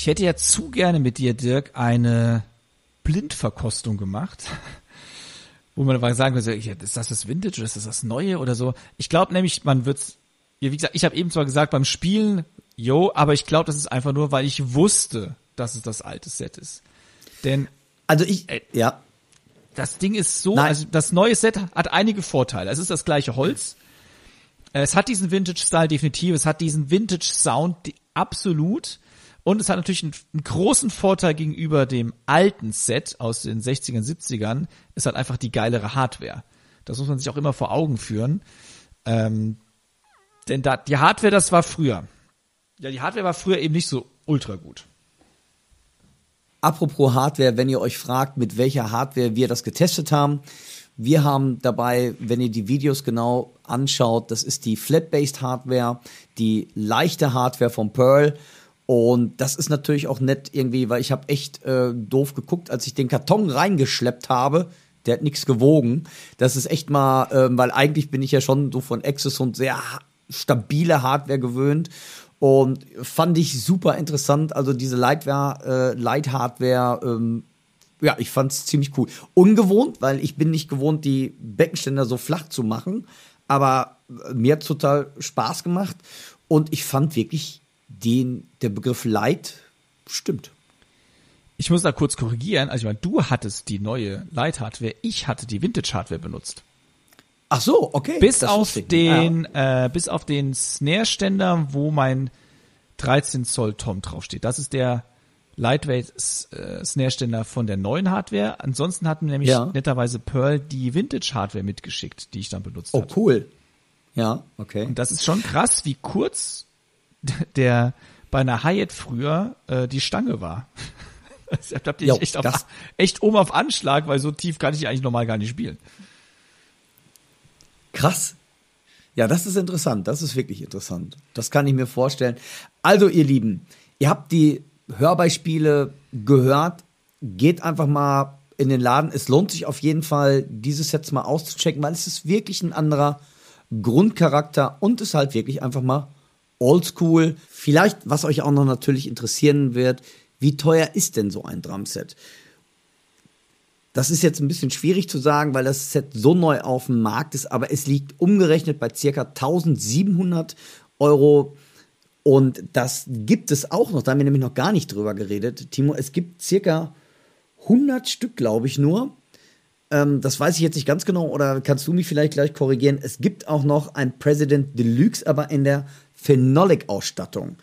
Ich hätte ja zu gerne mit dir, Dirk, eine Blindverkostung gemacht. Wo man aber sagen könnte, ist das das Vintage oder ist das das Neue oder so? Ich glaube nämlich, man wird's, wie gesagt, ich habe eben zwar gesagt, beim Spielen, yo, aber ich glaube, das ist einfach nur, weil ich wusste, dass es das alte Set ist. Denn. Also ich, äh, ja. Das Ding ist so, Nein. also das neue Set hat einige Vorteile. Es ist das gleiche Holz. Es hat diesen Vintage-Style definitiv. Es hat diesen Vintage-Sound absolut. Und es hat natürlich einen, einen, großen Vorteil gegenüber dem alten Set aus den 60ern, 70ern. Es hat einfach die geilere Hardware. Das muss man sich auch immer vor Augen führen. Ähm, denn da, die Hardware, das war früher. Ja, die Hardware war früher eben nicht so ultra gut. Apropos Hardware, wenn ihr euch fragt, mit welcher Hardware wir das getestet haben. Wir haben dabei, wenn ihr die Videos genau anschaut, das ist die Flat-Based Hardware, die leichte Hardware von Pearl und das ist natürlich auch nett irgendwie, weil ich habe echt äh, doof geguckt, als ich den Karton reingeschleppt habe. Der hat nichts gewogen. Das ist echt mal, äh, weil eigentlich bin ich ja schon so von Access und sehr stabile Hardware gewöhnt. Und fand ich super interessant. Also diese Lightware, äh, Light Hardware, ähm, ja, ich fand's ziemlich cool. Ungewohnt, weil ich bin nicht gewohnt, die Beckenständer so flach zu machen. Aber äh, mir hat total Spaß gemacht. Und ich fand wirklich den der Begriff Light stimmt. Ich muss da kurz korrigieren. Also ich meine, du hattest die neue Light-Hardware, ich hatte die Vintage-Hardware benutzt. Ach so, okay. Bis auf den, ja. äh, bis auf den Snare-Ständer, wo mein 13 Zoll Tom draufsteht. Das ist der Lightweight äh, Snare-Ständer von der neuen Hardware. Ansonsten hatten nämlich ja. netterweise Pearl die Vintage-Hardware mitgeschickt, die ich dann benutzt habe. Oh, cool. Ja, okay. Und das ist schon krass, wie kurz der bei einer Hyatt früher äh, die Stange war. ich hab jo, echt, auf, echt oben auf Anschlag, weil so tief kann ich eigentlich normal gar nicht spielen. Krass. Ja, das ist interessant. Das ist wirklich interessant. Das kann ich mir vorstellen. Also, ihr Lieben, ihr habt die Hörbeispiele gehört. Geht einfach mal in den Laden. Es lohnt sich auf jeden Fall, diese Sets mal auszuchecken, weil es ist wirklich ein anderer Grundcharakter und ist halt wirklich einfach mal oldschool. Vielleicht, was euch auch noch natürlich interessieren wird, wie teuer ist denn so ein Drumset? Das ist jetzt ein bisschen schwierig zu sagen, weil das Set so neu auf dem Markt ist, aber es liegt umgerechnet bei circa 1700 Euro. Und das gibt es auch noch, da haben wir nämlich noch gar nicht drüber geredet, Timo. Es gibt circa 100 Stück, glaube ich, nur. Ähm, das weiß ich jetzt nicht ganz genau, oder kannst du mich vielleicht gleich korrigieren? Es gibt auch noch ein President Deluxe, aber in der Phenolic-Ausstattung.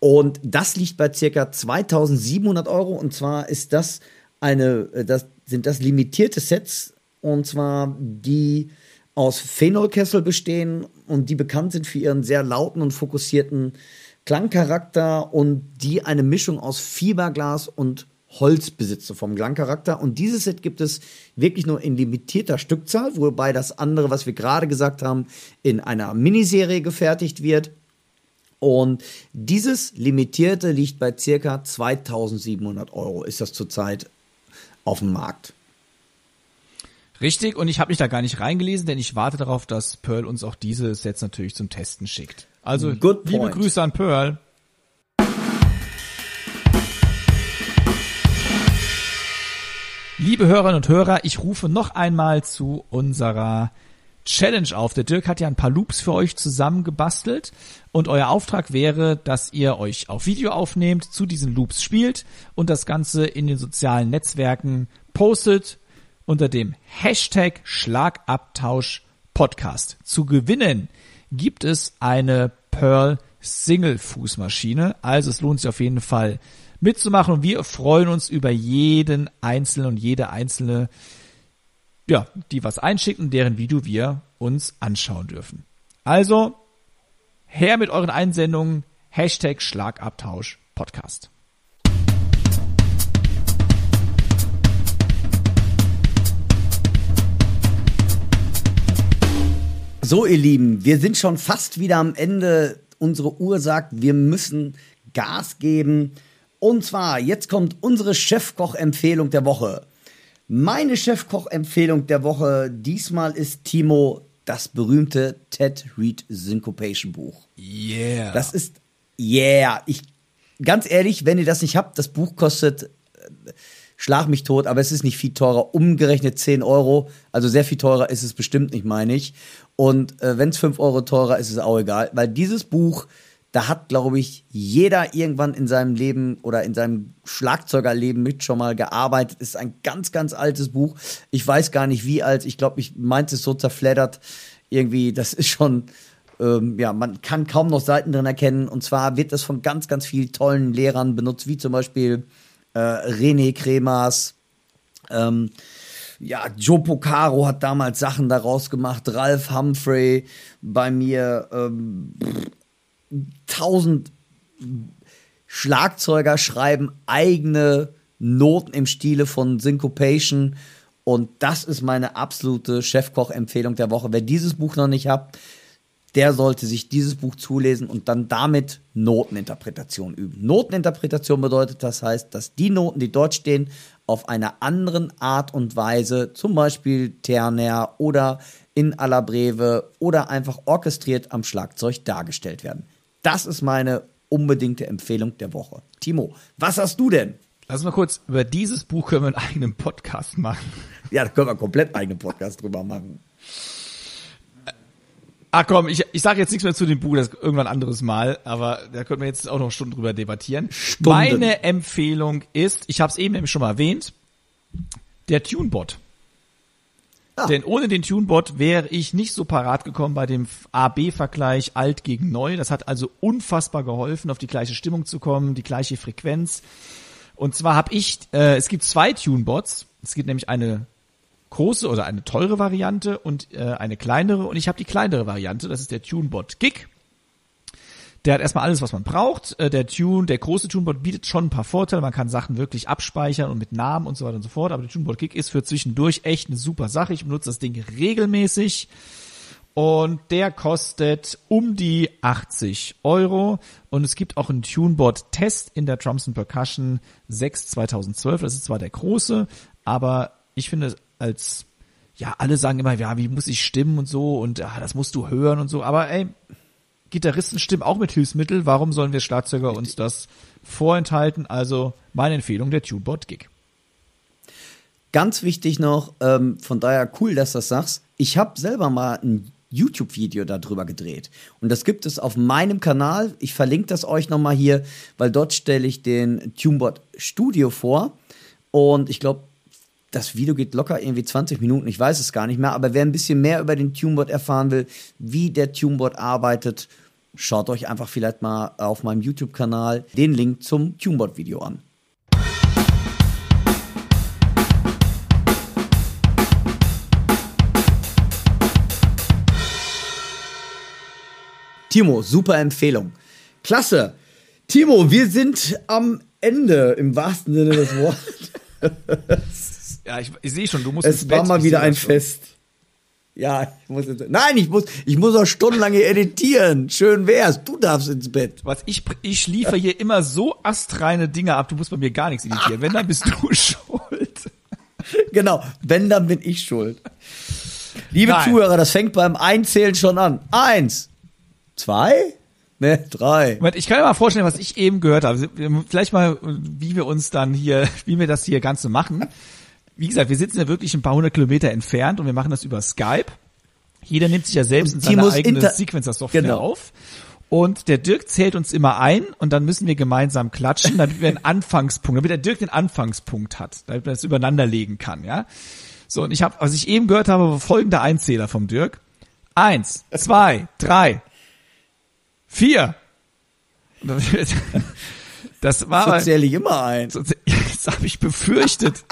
Und das liegt bei circa 2700 Euro. Und zwar ist das eine, äh, das sind das limitierte Sets. Und zwar die aus Phenolkessel bestehen und die bekannt sind für ihren sehr lauten und fokussierten Klangcharakter und die eine Mischung aus Fiberglas und Holz besitze vom Klangcharakter. Und dieses Set gibt es wirklich nur in limitierter Stückzahl, wobei das andere, was wir gerade gesagt haben, in einer Miniserie gefertigt wird. Und dieses limitierte liegt bei circa 2700 Euro, ist das zurzeit auf dem Markt. Richtig, und ich habe mich da gar nicht reingelesen, denn ich warte darauf, dass Pearl uns auch diese Sets natürlich zum Testen schickt. Also, liebe Grüße an Pearl. Liebe Hörerinnen und Hörer, ich rufe noch einmal zu unserer Challenge auf. Der Dirk hat ja ein paar Loops für euch zusammengebastelt und euer Auftrag wäre, dass ihr euch auf Video aufnehmt, zu diesen Loops spielt und das Ganze in den sozialen Netzwerken postet unter dem Hashtag Schlagabtausch Podcast. Zu gewinnen gibt es eine Pearl Single Fußmaschine. Also es lohnt sich auf jeden Fall mitzumachen und wir freuen uns über jeden Einzelnen und jede Einzelne, ja, die was einschickt und deren Video wir uns anschauen dürfen. Also, her mit euren Einsendungen, Hashtag Schlagabtausch Podcast. So, ihr Lieben, wir sind schon fast wieder am Ende. Unsere Uhr sagt, wir müssen Gas geben. Und zwar, jetzt kommt unsere Chefkoch-Empfehlung der Woche. Meine Chefkoch-Empfehlung der Woche diesmal ist Timo das berühmte Ted Reed Syncopation Buch. Yeah. Das ist, yeah. Ich, ganz ehrlich, wenn ihr das nicht habt, das Buch kostet, äh, schlag mich tot, aber es ist nicht viel teurer, umgerechnet 10 Euro. Also sehr viel teurer ist es bestimmt nicht, meine ich. Und äh, wenn es 5 Euro teurer ist, ist es auch egal, weil dieses Buch, da hat, glaube ich, jeder irgendwann in seinem Leben oder in seinem Schlagzeugerleben mit schon mal gearbeitet. Ist ein ganz, ganz altes Buch. Ich weiß gar nicht wie alt. Ich glaube, ich meinte es so zerfleddert. Irgendwie, das ist schon, ähm, ja, man kann kaum noch Seiten drin erkennen. Und zwar wird das von ganz, ganz vielen tollen Lehrern benutzt, wie zum Beispiel äh, René Kremers, ähm, ja, Joe Pocaro hat damals Sachen daraus gemacht, Ralph Humphrey bei mir, ähm, tausend Schlagzeuger schreiben eigene Noten im Stile von Syncopation. Und das ist meine absolute Chefkoch-Empfehlung der Woche. Wer dieses Buch noch nicht hat, der sollte sich dieses Buch zulesen und dann damit Noteninterpretation üben. Noteninterpretation bedeutet, das heißt, dass die Noten, die dort stehen, auf einer anderen Art und Weise, zum Beispiel ternär oder in alla breve oder einfach orchestriert am Schlagzeug dargestellt werden. Das ist meine unbedingte Empfehlung der Woche. Timo, was hast du denn? Lass mal kurz, über dieses Buch können wir einen eigenen Podcast machen. Ja, da können wir komplett einen eigenen Podcast drüber machen. Ach komm, ich, ich sage jetzt nichts mehr zu dem Buch, das irgendwann anderes Mal, aber da könnten wir jetzt auch noch Stunden drüber debattieren. Stunden. Meine Empfehlung ist, ich habe es eben nämlich schon mal erwähnt, der TuneBot. Denn ohne den TuneBot wäre ich nicht so parat gekommen bei dem A-B-Vergleich alt gegen neu. Das hat also unfassbar geholfen, auf die gleiche Stimmung zu kommen, die gleiche Frequenz. Und zwar habe ich, äh, es gibt zwei TuneBots. Es gibt nämlich eine große oder eine teure Variante und äh, eine kleinere. Und ich habe die kleinere Variante, das ist der TuneBot Gig. Der hat erstmal alles, was man braucht. Äh, der Tune, der große TuneBot bietet schon ein paar Vorteile. Man kann Sachen wirklich abspeichern und mit Namen und so weiter und so fort. Aber der TuneBot Gig ist für zwischendurch echt eine super Sache. Ich benutze das Ding regelmäßig. Und der kostet um die 80 Euro. Und es gibt auch einen TuneBot-Test in der Drums Percussion 6 2012. Das ist zwar der große, aber ich finde als, ja, alle sagen immer, ja, wie muss ich stimmen und so und ja, das musst du hören und so. Aber ey, Gitarristen stimmen auch mit Hilfsmittel. Warum sollen wir Schlagzeuger uns das vorenthalten? Also meine Empfehlung, der TuneBot Gig. Ganz wichtig noch, ähm, von daher cool, dass du das sagst. Ich habe selber mal ein YouTube-Video darüber gedreht. Und das gibt es auf meinem Kanal. Ich verlinke das euch nochmal hier, weil dort stelle ich den TuneBot Studio vor. Und ich glaube, das Video geht locker irgendwie 20 Minuten, ich weiß es gar nicht mehr, aber wer ein bisschen mehr über den TuneBot erfahren will, wie der TuneBot arbeitet, schaut euch einfach vielleicht mal auf meinem YouTube-Kanal den Link zum TuneBot-Video an. Timo, super Empfehlung. Klasse. Timo, wir sind am Ende im wahrsten Sinne des Wortes. Ja, ich, ich sehe schon, du musst. Es war Bett, mal wieder ein Fest. Ja, ich muss jetzt, nein, ich muss, ich muss auch stundenlang hier editieren. Schön wär's. Du darfst ins Bett. Was ich, ich liefere hier immer so astreine Dinge ab. Du musst bei mir gar nichts editieren. Wenn, dann bist du schuld. Genau. Wenn, dann bin ich schuld. Liebe nein. Zuhörer, das fängt beim Einzählen schon an. Eins, Zwei? Ne, drei. Moment, ich kann mir mal vorstellen, was ich eben gehört habe. Vielleicht mal, wie wir uns dann hier, wie wir das hier Ganze machen. Wie gesagt, wir sitzen ja wirklich ein paar hundert Kilometer entfernt und wir machen das über Skype. Jeder nimmt sich ja selbst in seine eigene Sequencer-Software genau. auf. Und der Dirk zählt uns immer ein und dann müssen wir gemeinsam klatschen, damit wir einen Anfangspunkt, damit der Dirk den Anfangspunkt hat, damit er es übereinander legen kann, ja. So, und ich habe, was ich eben gehört habe, war folgender Einzähler vom Dirk. Eins, zwei, drei, Vier. Das war. So zähle ich immer ein. Das habe ich befürchtet.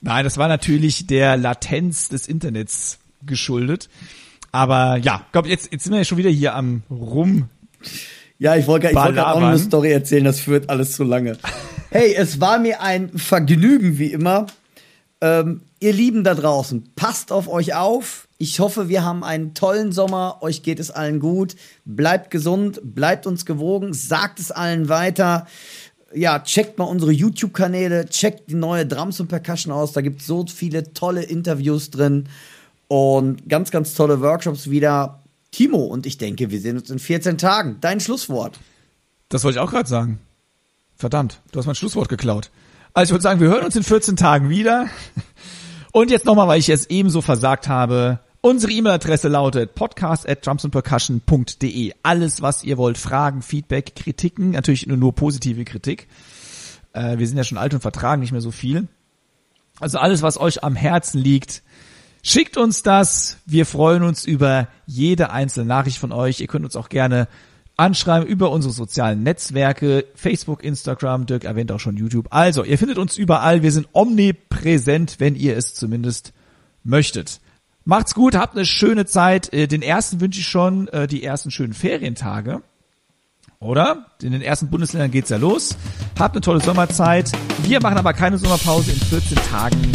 Nein, das war natürlich der Latenz des Internets geschuldet. Aber ja, glaub jetzt, jetzt sind wir ja schon wieder hier am rum. Ja, ich wollte wollt gerade auch eine Story erzählen, das führt alles zu lange. Hey, es war mir ein Vergnügen wie immer. Ähm, ihr Lieben da draußen, passt auf euch auf. Ich hoffe, wir haben einen tollen Sommer. Euch geht es allen gut. Bleibt gesund, bleibt uns gewogen, sagt es allen weiter. Ja, checkt mal unsere YouTube-Kanäle, checkt die neue Drums und Percussion aus. Da gibt es so viele tolle Interviews drin und ganz, ganz tolle Workshops wieder. Timo und ich denke, wir sehen uns in 14 Tagen. Dein Schlusswort. Das wollte ich auch gerade sagen. Verdammt, du hast mein Schlusswort geklaut. Also ich würde sagen, wir hören uns in 14 Tagen wieder. Und jetzt nochmal, weil ich es ebenso versagt habe. Unsere E-Mail-Adresse lautet podcast at drumsandpercussion.de. Alles, was ihr wollt, Fragen, Feedback, Kritiken, natürlich nur, nur positive Kritik. Äh, wir sind ja schon alt und vertragen nicht mehr so viel. Also alles, was euch am Herzen liegt, schickt uns das. Wir freuen uns über jede einzelne Nachricht von euch. Ihr könnt uns auch gerne anschreiben über unsere sozialen Netzwerke, Facebook, Instagram, Dirk erwähnt auch schon YouTube. Also, ihr findet uns überall. Wir sind omnipräsent, wenn ihr es zumindest möchtet. Macht's gut, habt eine schöne Zeit. Äh, den ersten wünsche ich schon, äh, die ersten schönen Ferientage. Oder? In den ersten Bundesländern geht's ja los. Habt eine tolle Sommerzeit. Wir machen aber keine Sommerpause. In 14 Tagen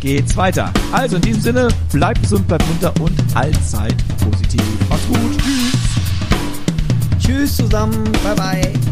geht's weiter. Also in diesem Sinne, bleibt gesund, bleibt munter und allzeit positiv. Macht's gut. Tschüss. Tschüss zusammen. Bye bye.